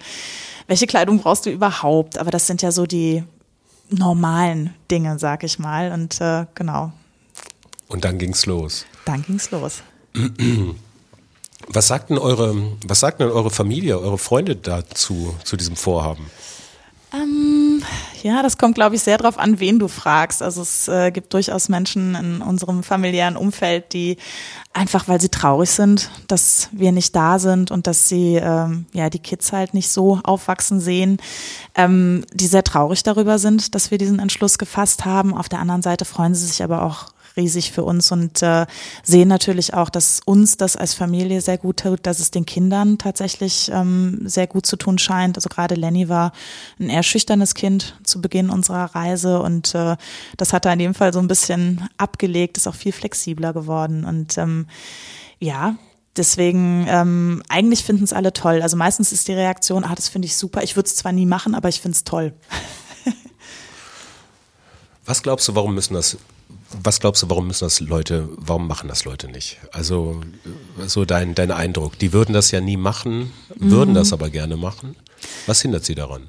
welche Kleidung brauchst du überhaupt. Aber das sind ja so die normalen Dinge, sag ich mal. Und äh, genau. Und dann ging's los. Dann ging's los. Was sagt denn eure, was sagt denn eure Familie, eure Freunde dazu, zu diesem Vorhaben? Ähm, ja, das kommt, glaube ich, sehr darauf an, wen du fragst. Also es äh, gibt durchaus Menschen in unserem familiären Umfeld, die einfach, weil sie traurig sind, dass wir nicht da sind und dass sie ähm, ja die Kids halt nicht so aufwachsen sehen, ähm, die sehr traurig darüber sind, dass wir diesen Entschluss gefasst haben. Auf der anderen Seite freuen sie sich aber auch riesig für uns und äh, sehen natürlich auch, dass uns das als Familie sehr gut tut, dass es den Kindern tatsächlich ähm, sehr gut zu tun scheint. Also gerade Lenny war ein eher schüchternes Kind zu Beginn unserer Reise und äh, das hat er in dem Fall so ein bisschen abgelegt, ist auch viel flexibler geworden und ähm, ja, Deswegen, ähm, eigentlich finden es alle toll. Also meistens ist die Reaktion, ah, das finde ich super. Ich würde es zwar nie machen, aber ich finde es toll. Was glaubst du, warum müssen das was glaubst du, warum müssen das Leute, warum machen das Leute nicht? Also so dein, dein Eindruck. Die würden das ja nie machen, würden mhm. das aber gerne machen. Was hindert sie daran?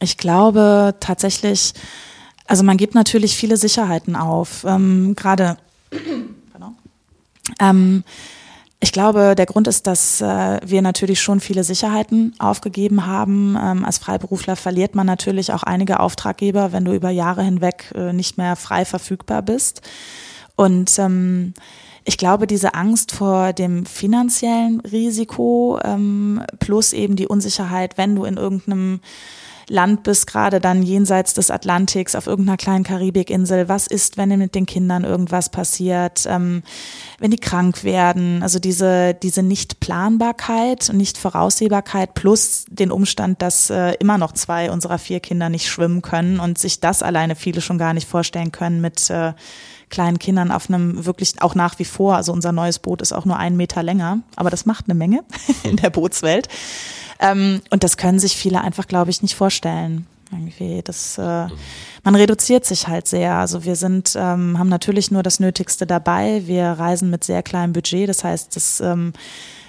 Ich glaube tatsächlich, also man gibt natürlich viele Sicherheiten auf. Ähm, Gerade ähm, ich glaube, der Grund ist, dass äh, wir natürlich schon viele Sicherheiten aufgegeben haben. Ähm, als Freiberufler verliert man natürlich auch einige Auftraggeber, wenn du über Jahre hinweg äh, nicht mehr frei verfügbar bist. Und ähm, ich glaube, diese Angst vor dem finanziellen Risiko ähm, plus eben die Unsicherheit, wenn du in irgendeinem Land bist, gerade dann jenseits des Atlantiks auf irgendeiner kleinen Karibikinsel. Was ist, wenn mit den Kindern irgendwas passiert, ähm, wenn die krank werden? Also diese, diese Nichtplanbarkeit und Nichtvoraussehbarkeit plus den Umstand, dass äh, immer noch zwei unserer vier Kinder nicht schwimmen können und sich das alleine viele schon gar nicht vorstellen können mit äh, kleinen Kindern auf einem wirklich auch nach wie vor, also unser neues Boot ist auch nur einen Meter länger, aber das macht eine Menge in der Bootswelt. Ähm, und das können sich viele einfach, glaube ich, nicht vorstellen. Irgendwie, das, äh, man reduziert sich halt sehr. Also wir sind, ähm, haben natürlich nur das Nötigste dabei. Wir reisen mit sehr kleinem Budget. Das heißt, das ähm,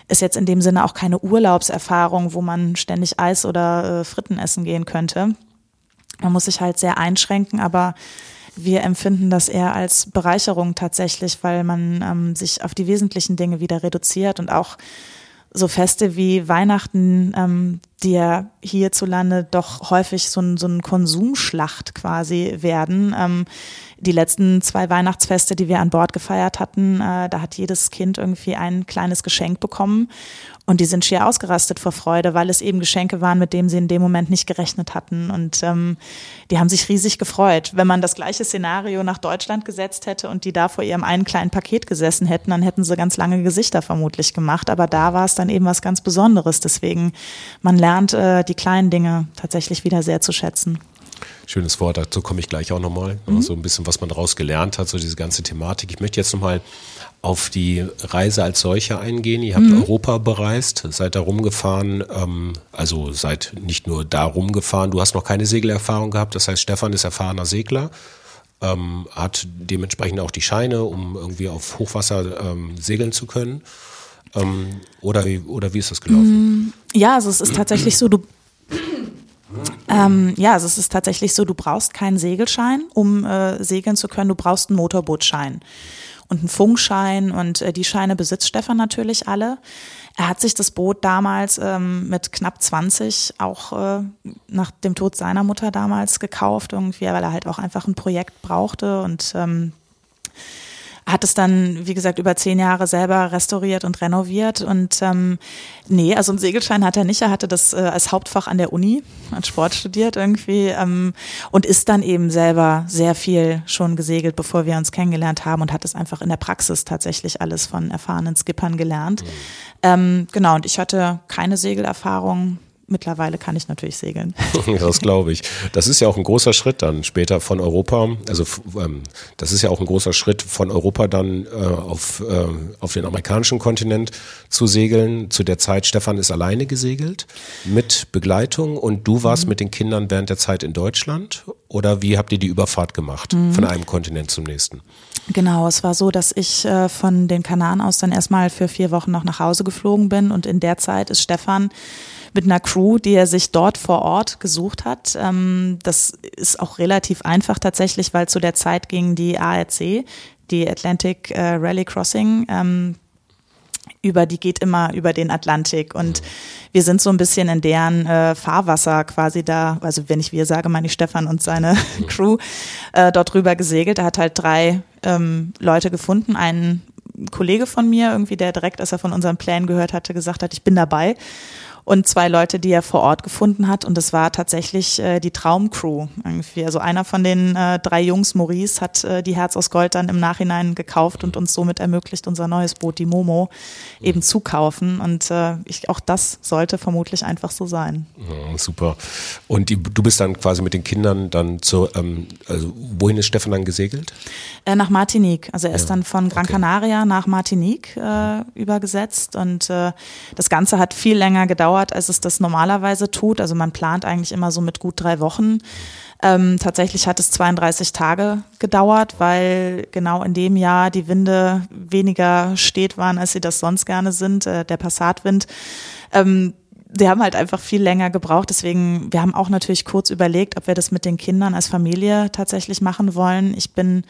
ist jetzt in dem Sinne auch keine Urlaubserfahrung, wo man ständig Eis oder äh, Fritten essen gehen könnte. Man muss sich halt sehr einschränken, aber wir empfinden das eher als Bereicherung tatsächlich, weil man ähm, sich auf die wesentlichen Dinge wieder reduziert und auch so Feste wie Weihnachten, ähm, ja hierzulande doch häufig so ein, so ein Konsumschlacht quasi werden. Ähm, die letzten zwei Weihnachtsfeste, die wir an Bord gefeiert hatten, äh, da hat jedes Kind irgendwie ein kleines Geschenk bekommen. Und die sind schier ausgerastet vor Freude, weil es eben Geschenke waren, mit denen sie in dem Moment nicht gerechnet hatten. Und ähm, die haben sich riesig gefreut. Wenn man das gleiche Szenario nach Deutschland gesetzt hätte und die da vor ihrem einen kleinen Paket gesessen hätten, dann hätten sie ganz lange Gesichter vermutlich gemacht. Aber da war es dann eben was ganz Besonderes. Deswegen, man lernt äh, die kleinen Dinge tatsächlich wieder sehr zu schätzen. Schönes Wort, dazu komme ich gleich auch nochmal. Mhm. So ein bisschen, was man daraus gelernt hat, so diese ganze Thematik. Ich möchte jetzt nochmal auf die Reise als solche eingehen. Ihr habt mhm. Europa bereist, seid da rumgefahren, ähm, also seid nicht nur da rumgefahren. Du hast noch keine Segelerfahrung gehabt, das heißt, Stefan ist erfahrener Segler. Ähm, hat dementsprechend auch die Scheine, um irgendwie auf Hochwasser ähm, segeln zu können. Ähm, oder, wie, oder wie ist das gelaufen? Mhm. Ja, also es ist tatsächlich so, du ähm, ja, also es ist tatsächlich so, du brauchst keinen Segelschein, um äh, segeln zu können, du brauchst einen Motorbootschein und einen Funkschein und äh, die Scheine besitzt Stefan natürlich alle. Er hat sich das Boot damals ähm, mit knapp 20 auch äh, nach dem Tod seiner Mutter damals gekauft, irgendwie, weil er halt auch einfach ein Projekt brauchte und ähm, hat es dann, wie gesagt, über zehn Jahre selber restauriert und renoviert. Und ähm, nee, also einen Segelschein hat er nicht. Er hatte das äh, als Hauptfach an der Uni, hat Sport studiert irgendwie ähm, und ist dann eben selber sehr viel schon gesegelt, bevor wir uns kennengelernt haben und hat es einfach in der Praxis tatsächlich alles von erfahrenen Skippern gelernt. Mhm. Ähm, genau, und ich hatte keine Segelerfahrung mittlerweile kann ich natürlich segeln. das glaube ich. Das ist ja auch ein großer Schritt dann später von Europa. Also ähm, das ist ja auch ein großer Schritt von Europa dann äh, auf, äh, auf den amerikanischen Kontinent zu segeln. Zu der Zeit, Stefan ist alleine gesegelt mit Begleitung und du warst mhm. mit den Kindern während der Zeit in Deutschland oder wie habt ihr die Überfahrt gemacht mhm. von einem Kontinent zum nächsten? Genau, es war so, dass ich äh, von den Kanaren aus dann erstmal für vier Wochen noch nach Hause geflogen bin und in der Zeit ist Stefan mit einer Crew, die er sich dort vor Ort gesucht hat. Ähm, das ist auch relativ einfach tatsächlich, weil zu der Zeit ging die ARC, die Atlantic äh, Rally Crossing, ähm, über, die geht immer über den Atlantik und wir sind so ein bisschen in deren äh, Fahrwasser quasi da, also wenn ich wir sage, meine ich Stefan und seine Crew äh, dort rüber gesegelt. Er hat halt drei ähm, Leute gefunden, einen Kollege von mir irgendwie, der direkt, als er von unserem Plan gehört hatte, gesagt hat, ich bin dabei und zwei Leute, die er vor Ort gefunden hat. Und das war tatsächlich äh, die Traumcrew irgendwie. Also einer von den äh, drei Jungs, Maurice, hat äh, die Herz aus Gold dann im Nachhinein gekauft und uns somit ermöglicht, unser neues Boot, die Momo, eben zu kaufen. Und äh, ich, auch das sollte vermutlich einfach so sein. Ja, super. Und die, du bist dann quasi mit den Kindern dann zu, ähm, also wohin ist Stefan dann gesegelt? Äh, nach Martinique. Also er ist ja. dann von Gran okay. Canaria nach Martinique äh, übergesetzt und äh, das Ganze hat viel länger gedauert dauert, als es das normalerweise tut. Also man plant eigentlich immer so mit gut drei Wochen. Ähm, tatsächlich hat es 32 Tage gedauert, weil genau in dem Jahr die Winde weniger steht waren, als sie das sonst gerne sind, äh, der Passatwind. Ähm, wir haben halt einfach viel länger gebraucht. Deswegen, wir haben auch natürlich kurz überlegt, ob wir das mit den Kindern als Familie tatsächlich machen wollen. Ich bin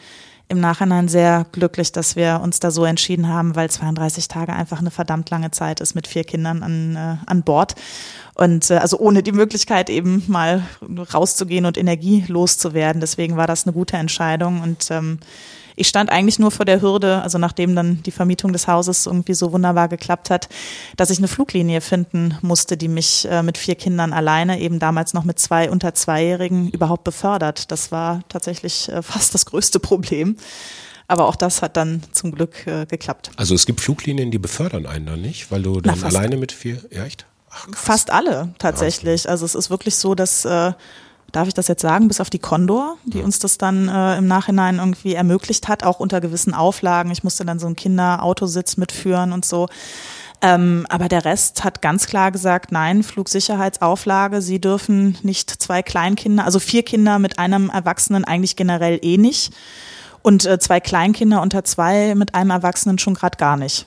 im Nachhinein sehr glücklich, dass wir uns da so entschieden haben, weil 32 Tage einfach eine verdammt lange Zeit ist mit vier Kindern an, äh, an Bord. Und äh, also ohne die Möglichkeit eben mal rauszugehen und Energie loszuwerden. Deswegen war das eine gute Entscheidung. Und ähm, ich stand eigentlich nur vor der Hürde, also nachdem dann die Vermietung des Hauses irgendwie so wunderbar geklappt hat, dass ich eine Fluglinie finden musste, die mich äh, mit vier Kindern alleine, eben damals noch mit zwei unter Zweijährigen, überhaupt befördert. Das war tatsächlich äh, fast das größte Problem. Aber auch das hat dann zum Glück äh, geklappt. Also es gibt Fluglinien, die befördern einen dann nicht, weil du dann Na, alleine mit vier, ja echt? Ach, fast alle tatsächlich. Also es ist wirklich so, dass äh, darf ich das jetzt sagen, bis auf die Condor, die uns das dann äh, im Nachhinein irgendwie ermöglicht hat, auch unter gewissen Auflagen. Ich musste dann so einen Kinderautositz mitführen und so. Ähm, aber der Rest hat ganz klar gesagt, nein, Flugsicherheitsauflage, sie dürfen nicht zwei Kleinkinder, also vier Kinder mit einem Erwachsenen eigentlich generell eh nicht. Und äh, zwei Kleinkinder unter zwei mit einem Erwachsenen schon gerade gar nicht.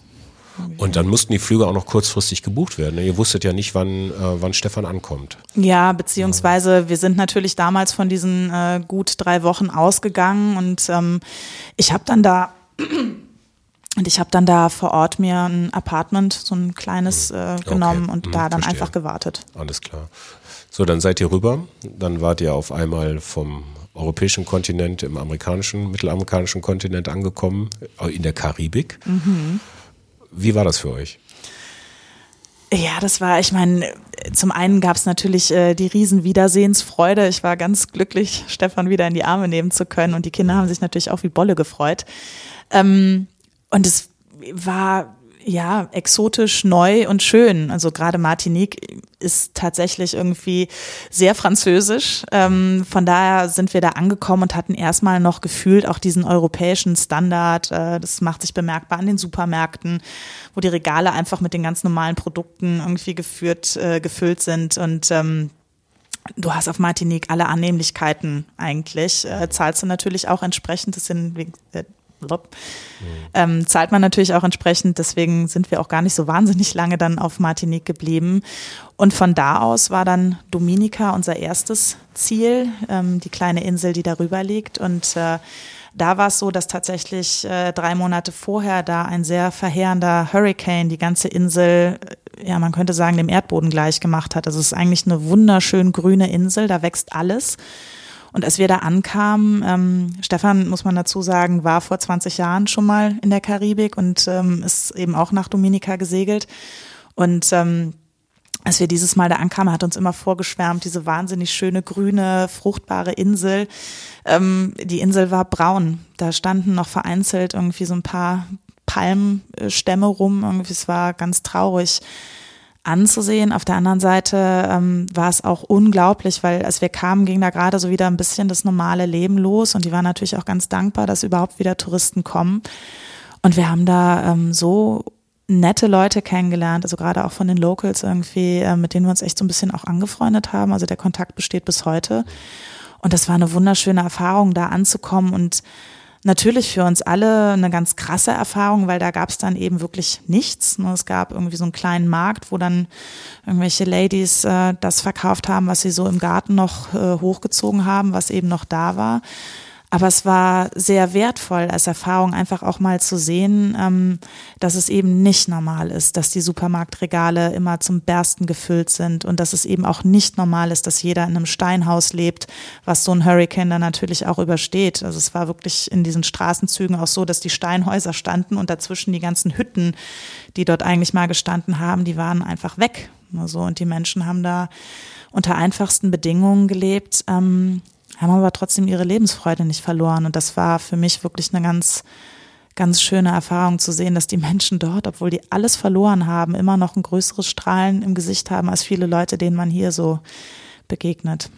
Und dann mussten die Flüge auch noch kurzfristig gebucht werden. Ihr wusstet ja nicht, wann, äh, wann Stefan ankommt. Ja, beziehungsweise wir sind natürlich damals von diesen äh, gut drei Wochen ausgegangen und ähm, ich habe dann da Und ich habe dann da vor Ort mir ein Apartment, so ein kleines, äh, genommen Okay. und Hm, da dann verstehe. einfach gewartet. Alles klar. So, dann seid ihr rüber. Dann wart ihr auf einmal vom europäischen Kontinent im amerikanischen, mittelamerikanischen Kontinent angekommen, äh, in der Karibik. Wie war das für euch? Ja, das war, ich meine, zum einen gab es natürlich äh, die riesen Wiedersehensfreude. Ich war ganz glücklich, Stefan wieder in die Arme nehmen zu können und die Kinder haben sich natürlich auch wie Bolle gefreut. Ähm, und es war ja exotisch, neu und schön. Also gerade Martinique ist tatsächlich irgendwie sehr französisch. Ähm, von daher sind wir da angekommen und hatten erstmal noch gefühlt auch diesen europäischen Standard. Äh, das macht sich bemerkbar an den Supermärkten, wo die Regale einfach mit den ganz normalen Produkten irgendwie geführt, äh, gefüllt sind und ähm, Du hast auf Martinique alle Annehmlichkeiten eigentlich, äh, zahlst du natürlich auch entsprechend, das sind äh. Ähm, zahlt man natürlich auch entsprechend, deswegen sind wir auch gar nicht so wahnsinnig lange dann auf Martinique geblieben. Und von da aus war dann Dominica unser erstes Ziel, ähm, die kleine Insel, die darüber liegt. Und äh, da war es so, dass tatsächlich äh, drei Monate vorher da ein sehr verheerender Hurricane die ganze Insel, äh, ja, man könnte sagen, dem Erdboden gleich gemacht hat. Also es ist eigentlich eine wunderschön grüne Insel, da wächst alles. Und als wir da ankamen, ähm, Stefan, muss man dazu sagen, war vor 20 Jahren schon mal in der Karibik und ähm, ist eben auch nach Dominica gesegelt. Und ähm, als wir dieses Mal da ankamen, hat uns immer vorgeschwärmt, diese wahnsinnig schöne, grüne, fruchtbare Insel. Ähm, die Insel war braun. Da standen noch vereinzelt irgendwie so ein paar Palmstämme rum. Irgendwie, es war ganz traurig anzusehen. Auf der anderen Seite ähm, war es auch unglaublich, weil als wir kamen, ging da gerade so wieder ein bisschen das normale Leben los und die waren natürlich auch ganz dankbar, dass überhaupt wieder Touristen kommen. Und wir haben da ähm, so nette Leute kennengelernt, also gerade auch von den Locals irgendwie, äh, mit denen wir uns echt so ein bisschen auch angefreundet haben. Also der Kontakt besteht bis heute. Und das war eine wunderschöne Erfahrung, da anzukommen und natürlich für uns alle eine ganz krasse Erfahrung, weil da gab es dann eben wirklich nichts. Ne, Es gab irgendwie so einen kleinen Markt, wo dann irgendwelche Ladies äh, das verkauft haben, was sie so im Garten noch äh, hochgezogen haben, was eben noch da war. Aber es war sehr wertvoll als Erfahrung, einfach auch mal zu sehen, ähm, dass es eben nicht normal ist, dass die Supermarktregale immer zum Bersten gefüllt sind und dass es eben auch nicht normal ist, dass jeder in einem Steinhaus lebt, was so ein Hurricane dann natürlich auch übersteht. Also es war wirklich in diesen Straßenzügen auch so, dass die Steinhäuser standen und dazwischen die ganzen Hütten, die dort eigentlich mal gestanden haben, die waren einfach weg. Also, und die Menschen haben da unter einfachsten Bedingungen gelebt. Ähm, haben aber trotzdem ihre Lebensfreude nicht verloren. Und das war für mich wirklich eine ganz, ganz schöne Erfahrung zu sehen, dass die Menschen dort, obwohl die alles verloren haben, immer noch ein größeres Strahlen im Gesicht haben als viele Leute, denen man hier so begegnet.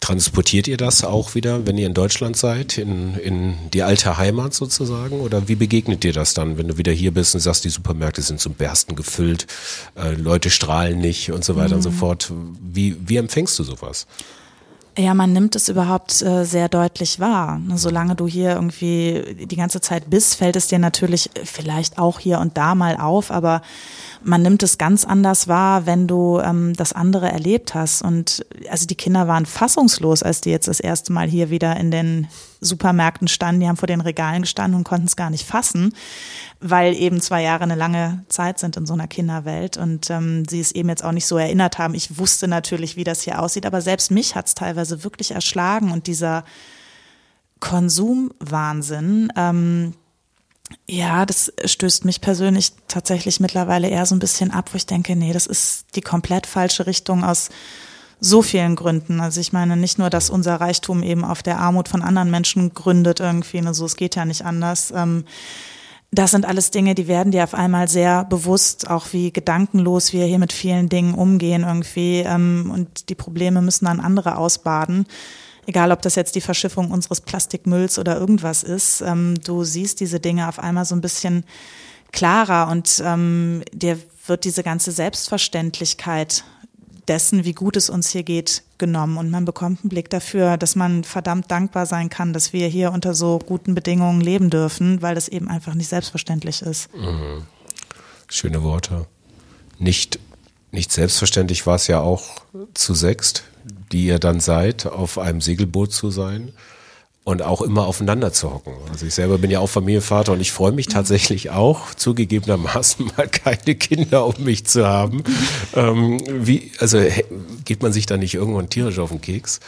Transportiert ihr das auch wieder, wenn ihr in Deutschland seid, in, in die alte Heimat sozusagen? Oder wie begegnet dir das dann, wenn du wieder hier bist und sagst, die Supermärkte sind zum Bersten gefüllt, äh, Leute strahlen nicht und so weiter und so fort? Wie, wie empfängst du sowas? Ja, man nimmt es überhaupt äh, sehr deutlich wahr. Ne, Solange du hier irgendwie die ganze Zeit bist, fällt es dir natürlich vielleicht auch hier und da mal auf, aber man nimmt es ganz anders wahr, wenn du ähm, das andere erlebt hast. Und also die Kinder waren fassungslos, als die jetzt das erste Mal hier wieder in den Supermärkten standen. Die haben vor den Regalen gestanden und konnten es gar nicht fassen, weil eben zwei Jahre eine lange Zeit sind in so einer Kinderwelt und ähm, sie es eben jetzt auch nicht so erinnert haben. Ich wusste natürlich, wie das hier aussieht, aber selbst mich hat es teilweise wirklich erschlagen und dieser Konsumwahnsinn, ähm, ja, das stößt mich persönlich tatsächlich mittlerweile eher so ein bisschen ab, wo ich denke, nee, das ist die komplett falsche Richtung aus so vielen Gründen. Also ich meine nicht nur, dass unser Reichtum eben auf der Armut von anderen Menschen gründet irgendwie, ne, so es geht ja nicht anders. Ähm, das sind alles Dinge, die werden dir auf einmal sehr bewusst, auch wie gedankenlos wir hier mit vielen Dingen umgehen irgendwie. Ähm, und die Probleme müssen dann andere ausbaden. Egal, ob das jetzt die Verschiffung unseres Plastikmülls oder irgendwas ist. Ähm, du siehst diese Dinge auf einmal so ein bisschen klarer und ähm, dir wird diese ganze Selbstverständlichkeit dessen, wie gut es uns hier geht, genommen. Und man bekommt einen Blick dafür, dass man verdammt dankbar sein kann, dass wir hier unter so guten Bedingungen leben dürfen, weil das eben einfach nicht selbstverständlich ist. Schöne Worte. Nicht, nicht selbstverständlich war es ja auch zu sechst, die ihr dann seid, auf einem Segelboot zu sein. Und auch immer aufeinander zu hocken. Also ich selber bin ja auch Familienvater und ich freue mich tatsächlich auch, zugegebenermaßen mal keine Kinder um mich zu haben. Ähm, wie, also geht man sich da nicht irgendwann tierisch auf den Keks?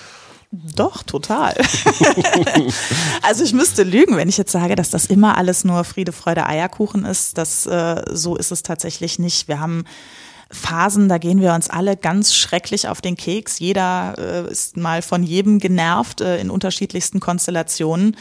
Doch, total. also ich müsste lügen, wenn ich jetzt sage, dass das immer alles nur Friede, Freude, Eierkuchen ist. Das, äh, so ist es tatsächlich nicht. Wir haben Phasen, da gehen wir uns alle ganz schrecklich auf den Keks. Jeder äh, ist mal von jedem genervt äh, in unterschiedlichsten Konstellationen.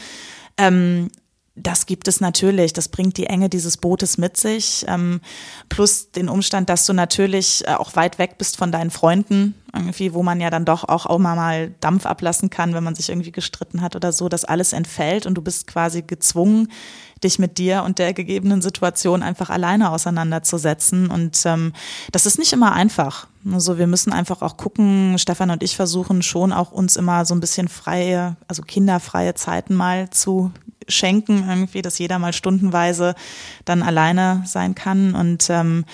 Ähm, das gibt es natürlich. Das bringt die Enge dieses Bootes mit sich. Ähm, plus den Umstand, dass du natürlich äh, auch weit weg bist von deinen Freunden, irgendwie, wo man ja dann doch auch, auch mal, mal Dampf ablassen kann, wenn man sich irgendwie gestritten hat oder so. Das alles entfällt und du bist quasi gezwungen, dich mit dir und der gegebenen Situation einfach alleine auseinanderzusetzen. Und ähm, das ist nicht immer einfach. Also wir müssen einfach auch gucken, Stefan und ich versuchen schon auch uns immer so ein bisschen freie, also kinderfreie Zeiten mal zu schenken, irgendwie, dass jeder mal stundenweise dann alleine sein kann. Und ähm,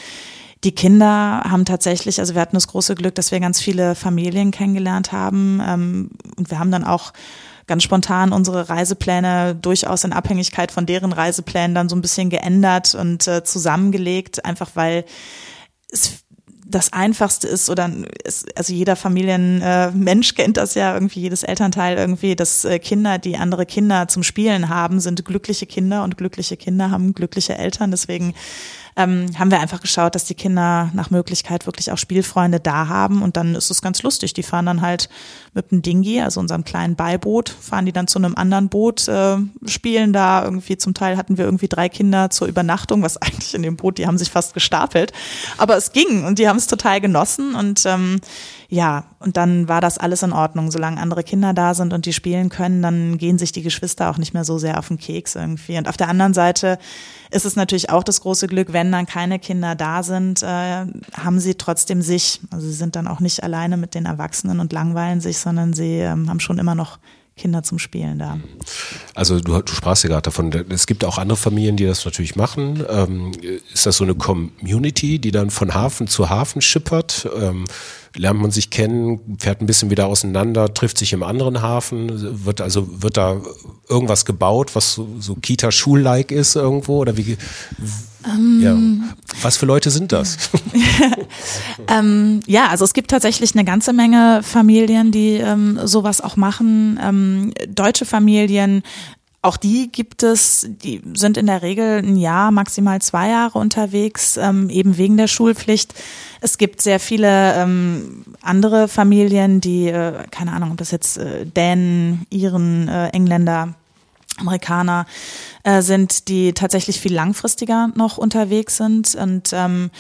die Kinder haben tatsächlich, also wir hatten das große Glück, dass wir ganz viele Familien kennengelernt haben. Ähm, und wir haben dann auch ganz spontan unsere Reisepläne durchaus in Abhängigkeit von deren Reiseplänen dann so ein bisschen geändert und äh, zusammengelegt, einfach weil es das Einfachste ist oder ist, also jeder Familienmensch äh, kennt das ja irgendwie, jedes Elternteil irgendwie, dass äh, Kinder, die andere Kinder zum Spielen haben, sind glückliche Kinder und glückliche Kinder haben glückliche Eltern. Deswegen ähm, haben wir einfach geschaut, dass die Kinder nach Möglichkeit wirklich auch Spielfreunde da haben und dann ist es ganz lustig. Die fahren dann halt mit einem Dingi, also unserem kleinen Beiboot, fahren die dann zu einem anderen Boot, äh, spielen da irgendwie. Zum Teil hatten wir irgendwie drei Kinder zur Übernachtung, was eigentlich in dem Boot, die haben sich fast gestapelt, aber es ging und die haben es total genossen und ähm, ja, und dann war das alles in Ordnung. Solange andere Kinder da sind und die spielen können, dann gehen sich die Geschwister auch nicht mehr so sehr auf den Keks irgendwie. Und auf der anderen Seite ist es natürlich auch das große Glück, wenn dann keine Kinder da sind, äh, haben sie trotzdem sich. Also sie sind dann auch nicht alleine mit den Erwachsenen und langweilen sich, sondern sie ähm, haben schon immer noch Kinder zum Spielen da. Also du, du sprachst ja gerade davon, es gibt auch andere Familien, die das natürlich machen. Ähm, ist das so eine Community, die dann von Hafen zu Hafen schippert? Ähm, lernt man sich kennen, fährt ein bisschen wieder auseinander, trifft sich im anderen Hafen, wird also wird da irgendwas gebaut, was so, so Kita-Schul-like ist irgendwo oder wie? Ähm, ja. Was für Leute sind das? ähm, ja, also es gibt tatsächlich eine ganze Menge Familien, die ähm, sowas auch machen. Ähm, deutsche Familien auch die gibt es, die sind in der Regel ein Jahr, maximal zwei Jahre unterwegs, ähm, eben wegen der Schulpflicht. Es gibt sehr viele ähm, andere Familien, die, äh, keine Ahnung, ob das jetzt äh, Dänen, Iren, äh, Engländer, Amerikaner äh, sind, die tatsächlich viel langfristiger noch unterwegs sind und ähm,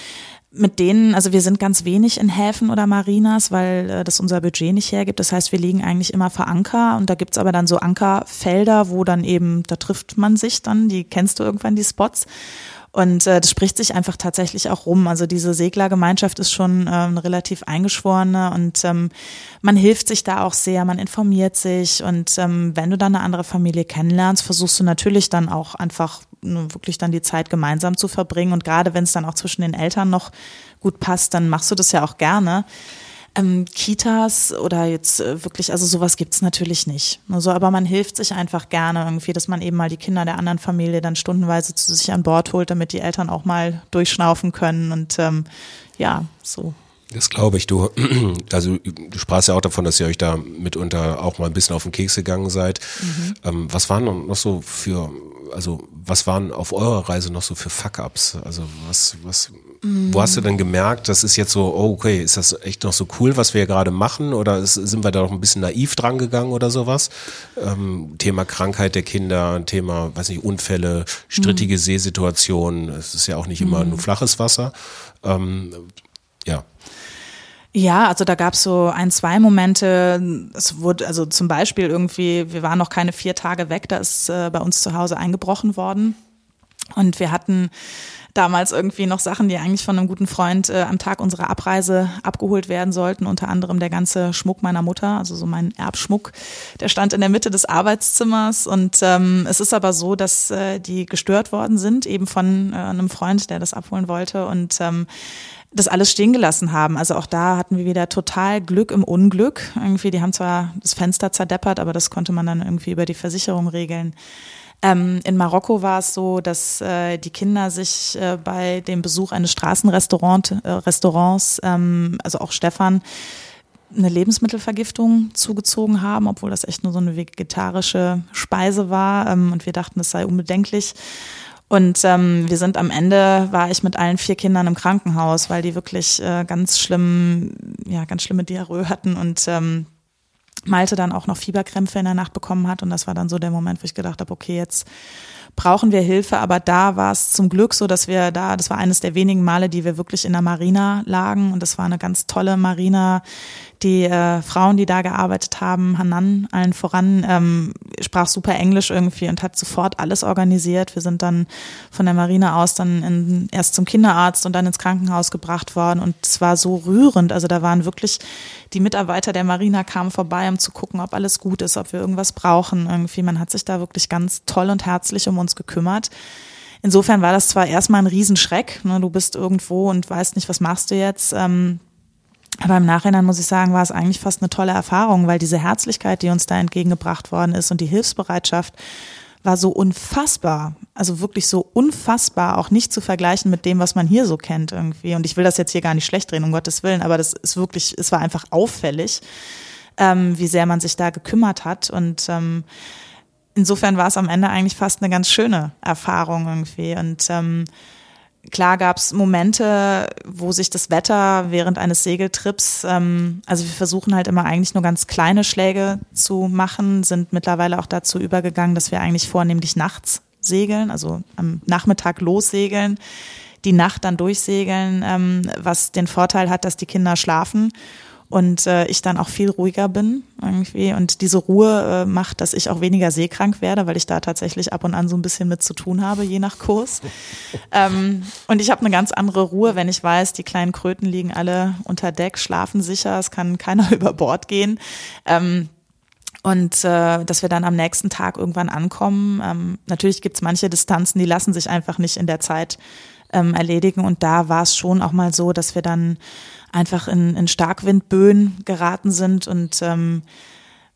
mit denen, also wir sind ganz wenig in Häfen oder Marinas, weil äh, das unser Budget nicht hergibt. Das heißt, wir liegen eigentlich immer vor Anker und da gibt's aber dann so Ankerfelder, wo dann eben, da trifft man sich dann, die kennst du irgendwann die Spots. Und äh, das spricht sich einfach tatsächlich auch rum. Also diese Seglergemeinschaft ist schon ähm, relativ eingeschworene und ähm, man hilft sich da auch sehr, man informiert sich und ähm, wenn du dann eine andere Familie kennenlernst, versuchst du natürlich dann auch einfach ne, wirklich dann die Zeit gemeinsam zu verbringen und gerade wenn es dann auch zwischen den Eltern noch gut passt, dann machst du das ja auch gerne. Ähm, Kitas oder jetzt äh, wirklich, also sowas gibt's natürlich nicht. Also, aber man hilft sich einfach gerne irgendwie, dass man eben mal die Kinder der anderen Familie dann stundenweise zu sich an Bord holt, damit die Eltern auch mal durchschnaufen können und ähm, ja, so. Das glaube ich. Du, also du sprachst ja auch davon, dass ihr euch da mitunter auch mal ein bisschen auf den Keks gegangen seid. Mhm. Ähm, was waren noch so für, also was waren auf eurer Reise noch so für Fuck-ups? Also was, was, mhm. wo hast du denn gemerkt, das ist jetzt so, oh, okay, ist das echt noch so cool, was wir hier gerade machen? Oder ist, sind wir da noch ein bisschen naiv dran gegangen oder sowas? Ähm, Thema Krankheit der Kinder, Thema, weiß nicht, Unfälle, strittige mhm. Seesituationen. Es ist ja auch nicht immer mhm. nur flaches Wasser. Ähm. Ja, also da gab es so ein, zwei Momente. Es wurde, also zum Beispiel irgendwie, wir waren noch keine vier Tage weg, da ist äh, bei uns zu Hause eingebrochen worden. Und wir hatten damals irgendwie noch Sachen, die eigentlich von einem guten Freund äh, am Tag unserer Abreise abgeholt werden sollten. Unter anderem der ganze Schmuck meiner Mutter, also so mein Erbschmuck. Der stand in der Mitte des Arbeitszimmers. Und ähm, es ist aber so, dass äh, die gestört worden sind, eben von äh, einem Freund, der das abholen wollte. Und ähm, das alles stehen gelassen haben. Also auch da hatten wir wieder total Glück im Unglück. Irgendwie, die haben zwar das Fenster zerdeppert, aber das konnte man dann irgendwie über die Versicherung regeln. Ähm, in Marokko war es so, dass äh, die Kinder sich äh, bei dem Besuch eines Straßenrestaurants, äh, ähm, also auch Stefan, eine Lebensmittelvergiftung zugezogen haben, obwohl das echt nur so eine vegetarische Speise war. Ähm, und wir dachten, das sei unbedenklich. Und ähm, wir sind am Ende, war ich mit allen vier Kindern im Krankenhaus, weil die wirklich äh, ganz schlimm, ja, ganz schlimme Diarrhoe hatten und ähm, Malte dann auch noch Fieberkrämpfe in der Nacht bekommen hat. Und das war dann so der Moment, wo ich gedacht habe, okay, jetzt brauchen wir Hilfe. Aber da war es zum Glück so, dass wir da, das war eines der wenigen Male, die wir wirklich in der Marina lagen. Und das war eine ganz tolle Marina, die äh, Frauen, die da gearbeitet haben, Hanan allen voran, ähm, sprach super Englisch irgendwie und hat sofort alles organisiert. Wir sind dann von der Marine aus dann in, erst zum Kinderarzt und dann ins Krankenhaus gebracht worden und es war so rührend. Also da waren wirklich die Mitarbeiter der Marina kamen vorbei, um zu gucken, ob alles gut ist, ob wir irgendwas brauchen. Irgendwie, man hat sich da wirklich ganz toll und herzlich um uns gekümmert. Insofern war das zwar erstmal ein Riesenschreck, ne, du bist irgendwo und weißt nicht, was machst du jetzt. Ähm, aber im Nachhinein muss ich sagen, war es eigentlich fast eine tolle Erfahrung, weil diese Herzlichkeit, die uns da entgegengebracht worden ist und die Hilfsbereitschaft war so unfassbar. Also wirklich so unfassbar, auch nicht zu vergleichen mit dem, was man hier so kennt irgendwie. Und ich will das jetzt hier gar nicht schlecht drehen, um Gottes Willen, aber das ist wirklich, es war einfach auffällig, ähm, wie sehr man sich da gekümmert hat. Und ähm, insofern war es am Ende eigentlich fast eine ganz schöne Erfahrung irgendwie. Und ähm, Klar gab es Momente, wo sich das Wetter während eines Segeltrips, ähm, also wir versuchen halt immer eigentlich nur ganz kleine Schläge zu machen, sind mittlerweile auch dazu übergegangen, dass wir eigentlich vornehmlich nachts segeln, also am Nachmittag lossegeln, die Nacht dann durchsegeln, ähm, was den Vorteil hat, dass die Kinder schlafen und äh, ich dann auch viel ruhiger bin irgendwie und diese Ruhe äh, macht, dass ich auch weniger seekrank werde, weil ich da tatsächlich ab und an so ein bisschen mit zu tun habe, je nach Kurs. ähm, und ich habe eine ganz andere Ruhe, wenn ich weiß, die kleinen Kröten liegen alle unter Deck, schlafen sicher, es kann keiner über Bord gehen. Ähm, und äh, dass wir dann am nächsten Tag irgendwann ankommen. Ähm, natürlich gibt's manche Distanzen, die lassen sich einfach nicht in der Zeit ähm, erledigen. Und da war es schon auch mal so, dass wir dann einfach in, in Starkwindböen geraten sind und ähm,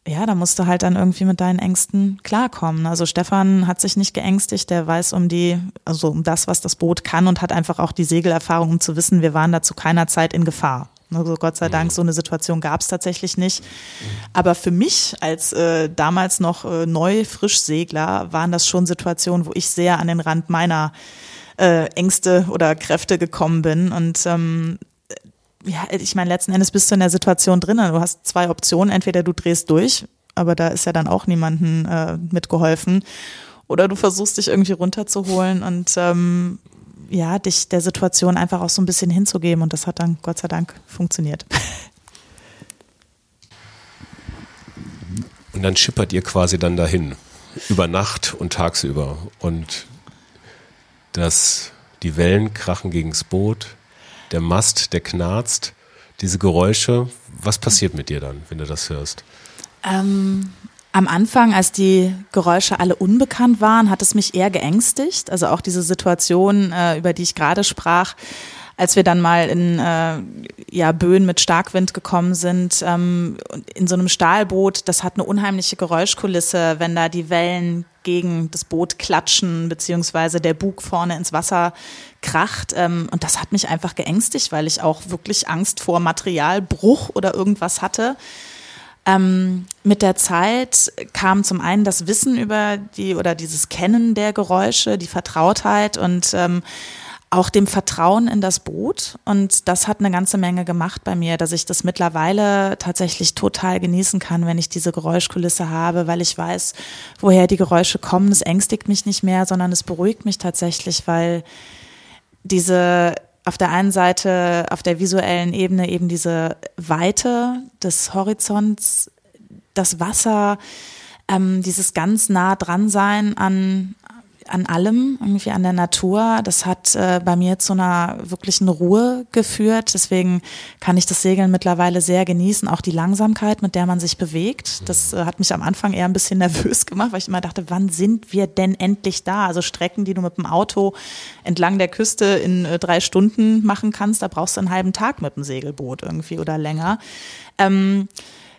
ja, da musst du halt dann irgendwie mit deinen Ängsten klarkommen. Also Stefan hat sich nicht geängstigt, der weiß um die, also um das, was das Boot kann und hat einfach auch die Segelerfahrung, um zu wissen, wir waren da zu keiner Zeit in Gefahr. Also Gott sei Dank, so eine Situation gab es tatsächlich nicht. Aber für mich als äh, damals noch äh, neu Frischsegler waren das schon Situationen, wo ich sehr an den Rand meiner äh, Ängste oder Kräfte gekommen bin. Und ähm, ja, ich meine, letzten Endes bist du in der Situation drin. Du hast zwei Optionen. Entweder du drehst durch, aber da ist ja dann auch niemanden äh, mitgeholfen. Oder du versuchst dich irgendwie runterzuholen und ähm, ja, dich der Situation einfach auch so ein bisschen hinzugeben. Und das hat dann Gott sei Dank funktioniert. Und dann schippert ihr quasi dann dahin, über Nacht und tagsüber. Und das, die Wellen krachen gegens Boot, der Mast, der knarzt, diese Geräusche. Was passiert mit dir dann, wenn du das hörst? Ähm, am Anfang, als die Geräusche alle unbekannt waren, hat es mich eher geängstigt. Also auch diese Situation, äh, über die ich gerade sprach, als wir dann mal in äh, ja, Böen mit Starkwind gekommen sind, ähm, in so einem Stahlboot, das hat eine unheimliche Geräuschkulisse, wenn da die Wellen gegen das Boot klatschen, beziehungsweise der Bug vorne ins Wasser kracht. Ähm, und das hat mich einfach geängstigt, weil ich auch wirklich Angst vor Materialbruch oder irgendwas hatte. Ähm, mit der Zeit kam zum einen das Wissen über die oder dieses Kennen der Geräusche, die Vertrautheit und ähm, auch dem Vertrauen in das Boot. Und das hat eine ganze Menge gemacht bei mir, dass ich das mittlerweile tatsächlich total genießen kann, wenn ich diese Geräuschkulisse habe, weil ich weiß, woher die Geräusche kommen. Es ängstigt mich nicht mehr, sondern es beruhigt mich tatsächlich, weil diese auf der einen Seite auf der visuellen Ebene eben diese Weite des Horizonts, das Wasser, ähm, dieses ganz nah dran sein an an allem, irgendwie an der Natur. Das hat äh, bei mir zu einer wirklichen Ruhe geführt. Deswegen kann ich das Segeln mittlerweile sehr genießen, auch die Langsamkeit, mit der man sich bewegt. Das äh, hat mich am Anfang eher ein bisschen nervös gemacht, weil ich immer dachte, wann sind wir denn endlich da? Also Strecken, die du mit dem Auto entlang der Küste in äh, drei Stunden machen kannst, da brauchst du einen halben Tag mit dem Segelboot irgendwie oder länger. Ähm,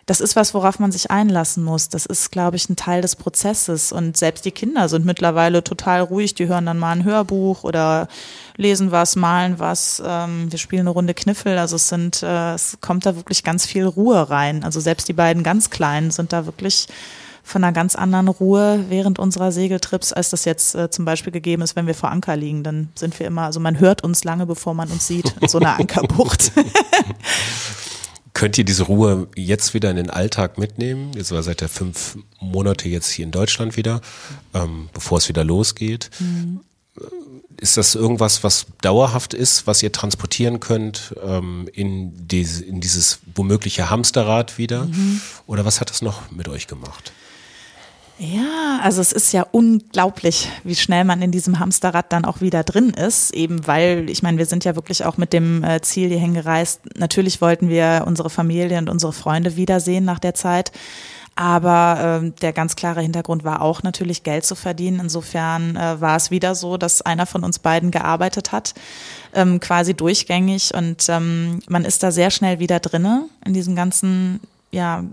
das ist was, worauf man sich einlassen muss. Das ist, glaube ich, ein Teil des Prozesses. Und selbst die Kinder sind mittlerweile total ruhig. Die hören dann mal ein Hörbuch oder lesen was, malen was. Ähm, wir spielen eine Runde Kniffel. Also es sind, äh, es kommt da wirklich ganz viel Ruhe rein. Also selbst die beiden ganz Kleinen sind da wirklich von einer ganz anderen Ruhe während unserer Segeltrips, als das jetzt äh, zum Beispiel gegeben ist, wenn wir vor Anker liegen. Dann sind wir immer, also man hört uns lange, bevor man uns sieht, in so einer Ankerbucht. Könnt ihr diese Ruhe jetzt wieder in den Alltag mitnehmen? Jetzt war seit der fünf Monate jetzt hier in Deutschland wieder, ähm, bevor es wieder losgeht. Mhm. Ist das irgendwas, was dauerhaft ist, was ihr transportieren könnt ähm, in, diese, in dieses womögliche Hamsterrad wieder? Mhm. Oder was hat das noch mit euch gemacht? Ja, also es ist ja unglaublich, wie schnell man in diesem Hamsterrad dann auch wieder drin ist, eben weil, ich meine, wir sind ja wirklich auch mit dem äh, Ziel hierhin gereist. Natürlich wollten wir unsere Familie und unsere Freunde wiedersehen nach der Zeit. Aber äh, der ganz klare Hintergrund war auch natürlich Geld zu verdienen. Insofern äh, war es wieder so, dass einer von uns beiden gearbeitet hat, ähm, quasi durchgängig. Und ähm, man ist da sehr schnell wieder drinne in diesem ganzen ja,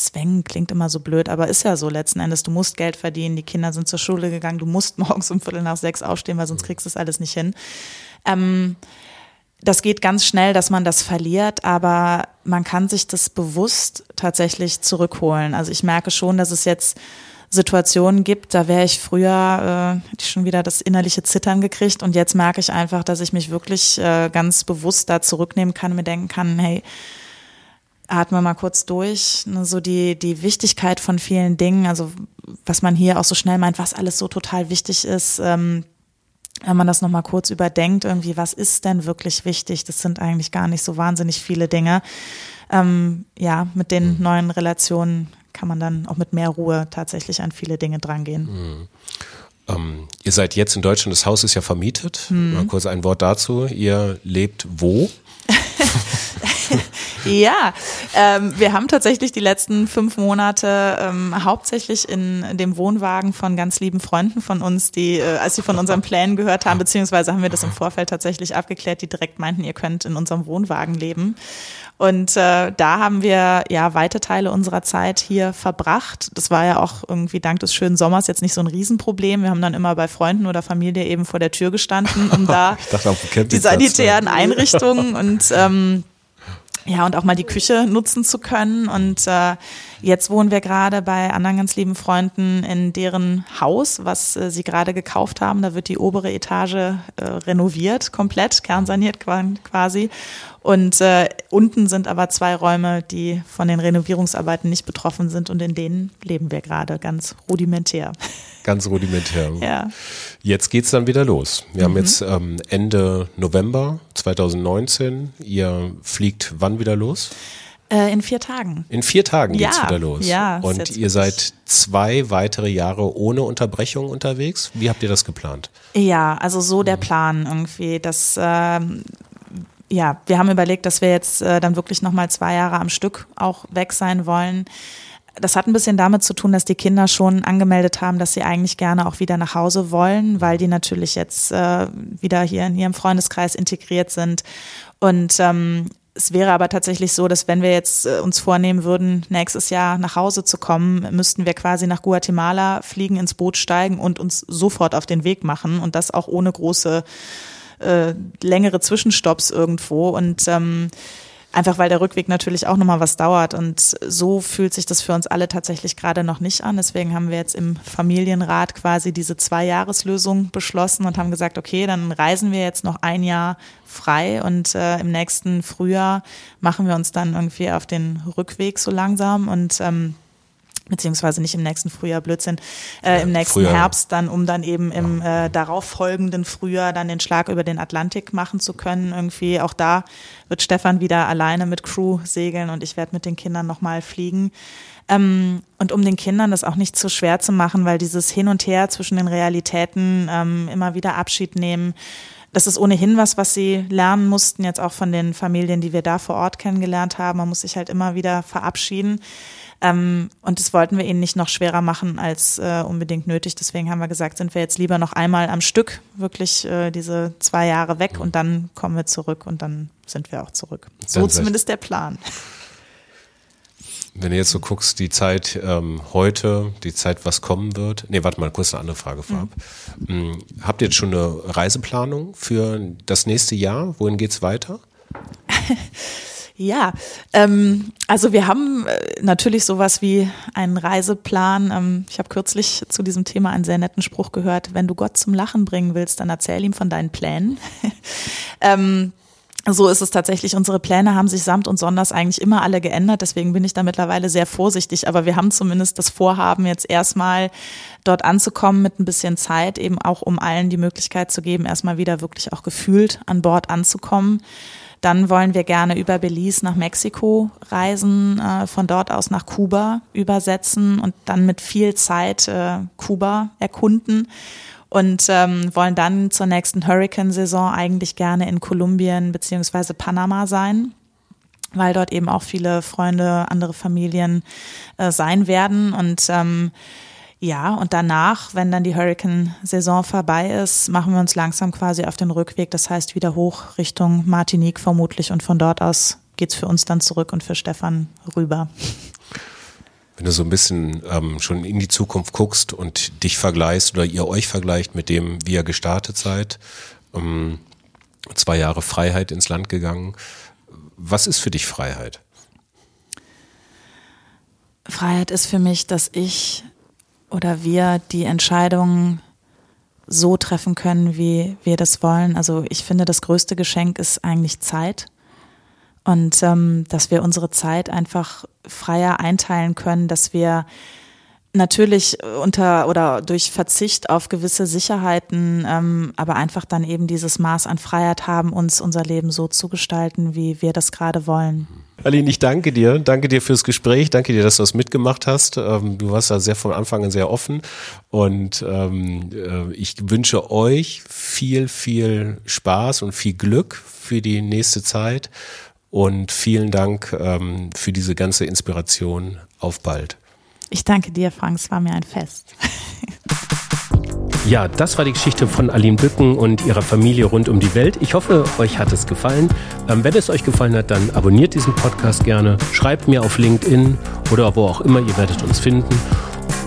Zwängen klingt immer so blöd, aber ist ja so letzten Endes. Du musst Geld verdienen, die Kinder sind zur Schule gegangen, du musst morgens um Viertel nach sechs aufstehen, weil sonst kriegst du das alles nicht hin. Ähm, das geht ganz schnell, dass man das verliert, aber man kann sich das bewusst tatsächlich zurückholen. Also ich merke schon, dass es jetzt Situationen gibt, da wäre ich früher, äh, schon wieder das innerliche Zittern gekriegt und jetzt merke ich einfach, dass ich mich wirklich äh, ganz bewusst da zurücknehmen kann mir denken kann, hey, atme mal kurz durch, ne, so die, die Wichtigkeit von vielen Dingen, also was man hier auch so schnell meint, was alles so total wichtig ist, ähm, wenn man das nochmal kurz überdenkt, irgendwie, was ist denn wirklich wichtig? Das sind eigentlich gar nicht so wahnsinnig viele Dinge. Ähm, ja, mit den mhm. neuen Relationen kann man dann auch mit mehr Ruhe tatsächlich an viele Dinge drangehen. Mhm. Ähm, ihr seid jetzt in Deutschland, das Haus ist ja vermietet. Mhm. Mal kurz ein Wort dazu. Ihr lebt wo? ja, ähm, wir haben tatsächlich die letzten fünf Monate ähm, hauptsächlich in dem Wohnwagen von ganz lieben Freunden von uns, die, äh, als sie von unseren Plänen gehört haben, beziehungsweise haben wir das im Vorfeld tatsächlich abgeklärt, die direkt meinten, ihr könnt in unserem Wohnwagen leben. Und äh, da haben wir ja weite Teile unserer Zeit hier verbracht. Das war ja auch irgendwie dank des schönen Sommers jetzt nicht so ein Riesenproblem. Wir haben dann immer bei Freunden oder Familie eben vor der Tür gestanden, um da dachte, die sanitären Einrichtungen und ähm, ja, und auch mal die Küche nutzen zu können. Und äh, jetzt wohnen wir gerade bei anderen ganz lieben Freunden in deren Haus, was äh, sie gerade gekauft haben. Da wird die obere Etage äh, renoviert, komplett, kernsaniert quasi. Und äh, unten sind aber zwei Räume, die von den Renovierungsarbeiten nicht betroffen sind und in denen leben wir gerade ganz rudimentär. Ganz rudimentär. ja. Jetzt geht's dann wieder los. Wir mhm. haben jetzt ähm, Ende November 2019. Ihr fliegt wann wieder los? Äh, in vier Tagen. In vier Tagen geht's ja, wieder los. Ja. Und ihr seid zwei weitere Jahre ohne Unterbrechung unterwegs. Wie habt ihr das geplant? Ja, also so der mhm. Plan irgendwie, dass ähm, ja, wir haben überlegt, dass wir jetzt äh, dann wirklich nochmal zwei Jahre am Stück auch weg sein wollen. Das hat ein bisschen damit zu tun, dass die Kinder schon angemeldet haben, dass sie eigentlich gerne auch wieder nach Hause wollen, weil die natürlich jetzt äh, wieder hier in ihrem Freundeskreis integriert sind. Und ähm, es wäre aber tatsächlich so, dass wenn wir jetzt äh, uns vornehmen würden, nächstes Jahr nach Hause zu kommen, müssten wir quasi nach Guatemala fliegen, ins Boot steigen und uns sofort auf den Weg machen und das auch ohne große äh, längere Zwischenstopps irgendwo. Und ähm, einfach weil der Rückweg natürlich auch nochmal was dauert und so fühlt sich das für uns alle tatsächlich gerade noch nicht an. Deswegen haben wir jetzt im Familienrat quasi diese Zwei-Jahres-Lösung beschlossen und haben gesagt, okay, dann reisen wir jetzt noch ein Jahr frei und äh, im nächsten Frühjahr machen wir uns dann irgendwie auf den Rückweg so langsam und ähm, beziehungsweise nicht im nächsten Frühjahr, Blödsinn, äh, im nächsten Frühjahr. Herbst dann, um dann eben im äh, darauffolgenden Frühjahr dann den Schlag über den Atlantik machen zu können. Irgendwie auch da wird Stefan wieder alleine mit Crew segeln und ich werde mit den Kindern nochmal fliegen. Ähm, und um den Kindern das auch nicht zu schwer zu machen, weil dieses Hin und Her zwischen den Realitäten, ähm, immer wieder Abschied nehmen, das ist ohnehin was, was sie lernen mussten, jetzt auch von den Familien, die wir da vor Ort kennengelernt haben. Man muss sich halt immer wieder verabschieden. Ähm, und das wollten wir ihnen nicht noch schwerer machen als äh, unbedingt nötig. Deswegen haben wir gesagt, sind wir jetzt lieber noch einmal am Stück, wirklich äh, diese zwei Jahre weg und dann kommen wir zurück und dann sind wir auch zurück. So zumindest der Plan. Wenn du jetzt so guckst, die Zeit ähm, heute, die Zeit, was kommen wird. Nee, warte mal, kurz eine andere Frage vorab. Mhm. Habt ihr jetzt schon eine Reiseplanung für das nächste Jahr? Wohin geht's weiter? Ja, ähm, also wir haben äh, natürlich sowas wie einen Reiseplan. Ähm, ich habe kürzlich zu diesem Thema einen sehr netten Spruch gehört. Wenn du Gott zum Lachen bringen willst, dann erzähl ihm von deinen Plänen. ähm, so ist es tatsächlich. Unsere Pläne haben sich samt und sonders eigentlich immer alle geändert. Deswegen bin ich da mittlerweile sehr vorsichtig. Aber wir haben zumindest das Vorhaben, jetzt erstmal dort anzukommen mit ein bisschen Zeit, eben auch um allen die Möglichkeit zu geben, erstmal wieder wirklich auch gefühlt an Bord anzukommen. Dann wollen wir gerne über Belize nach Mexiko reisen, äh, von dort aus nach Kuba übersetzen und dann mit viel Zeit äh, Kuba erkunden und ähm, wollen dann zur nächsten Hurricane-Saison eigentlich gerne in Kolumbien beziehungsweise Panama sein weil dort eben auch viele Freunde, andere Familien äh, sein werden. Und ähm, ja, und danach, wenn dann die Hurricane-Saison vorbei ist, machen wir uns langsam quasi auf den Rückweg. Das heißt wieder hoch Richtung Martinique vermutlich und von dort aus geht's für uns dann zurück und für Stefan rüber. Wenn du so ein bisschen ähm, schon in die Zukunft guckst und dich vergleichst oder ihr euch vergleicht mit dem, wie ihr gestartet seid, ähm, zwei Jahre Freiheit ins Land gegangen. Was ist für dich Freiheit? Freiheit ist für mich, dass ich oder wir die Entscheidungen so treffen können, wie wir das wollen. Also ich finde, das größte Geschenk ist eigentlich Zeit. Und ähm, dass wir unsere Zeit einfach freier einteilen können, dass wir natürlich unter oder durch Verzicht auf gewisse Sicherheiten, ähm, aber einfach dann eben dieses Maß an Freiheit haben, uns unser Leben so zu gestalten, wie wir das gerade wollen. Aline, ich danke dir. Danke dir fürs Gespräch. Danke dir, dass du das mitgemacht hast. Ähm, du warst da sehr von Anfang an sehr offen. Und ähm, äh, ich wünsche euch viel, viel Spaß und viel Glück für die nächste Zeit. Und vielen Dank ähm, für diese ganze Inspiration. Auf bald. Ich danke dir, Frank. Es war mir ein Fest. Ja, das war die Geschichte von Aline Bücken und ihrer Familie rund um die Welt. Ich hoffe, euch hat es gefallen. Ähm, wenn es euch gefallen hat, dann abonniert diesen Podcast gerne, schreibt mir auf LinkedIn oder wo auch immer, ihr werdet uns finden.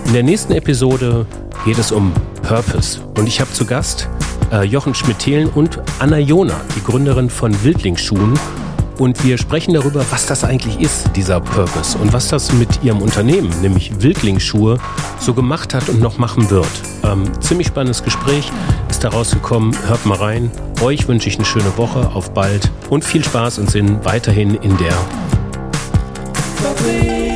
In der nächsten Episode geht es um Purpose und ich habe zu Gast äh, Jochen Schmidt-Thelen und Anna Jona, die Gründerin von Wildlingsschuhen und wir sprechen darüber, was das eigentlich ist, dieser Purpose und was das mit ihrem Unternehmen, nämlich Wildlingsschuhe, so gemacht hat und noch machen wird. Ähm, ziemlich spannendes Gespräch ist da rausgekommen. Hört mal rein. Euch wünsche ich eine schöne Woche. Auf bald und viel Spaß und Sinn weiterhin in der Fabrik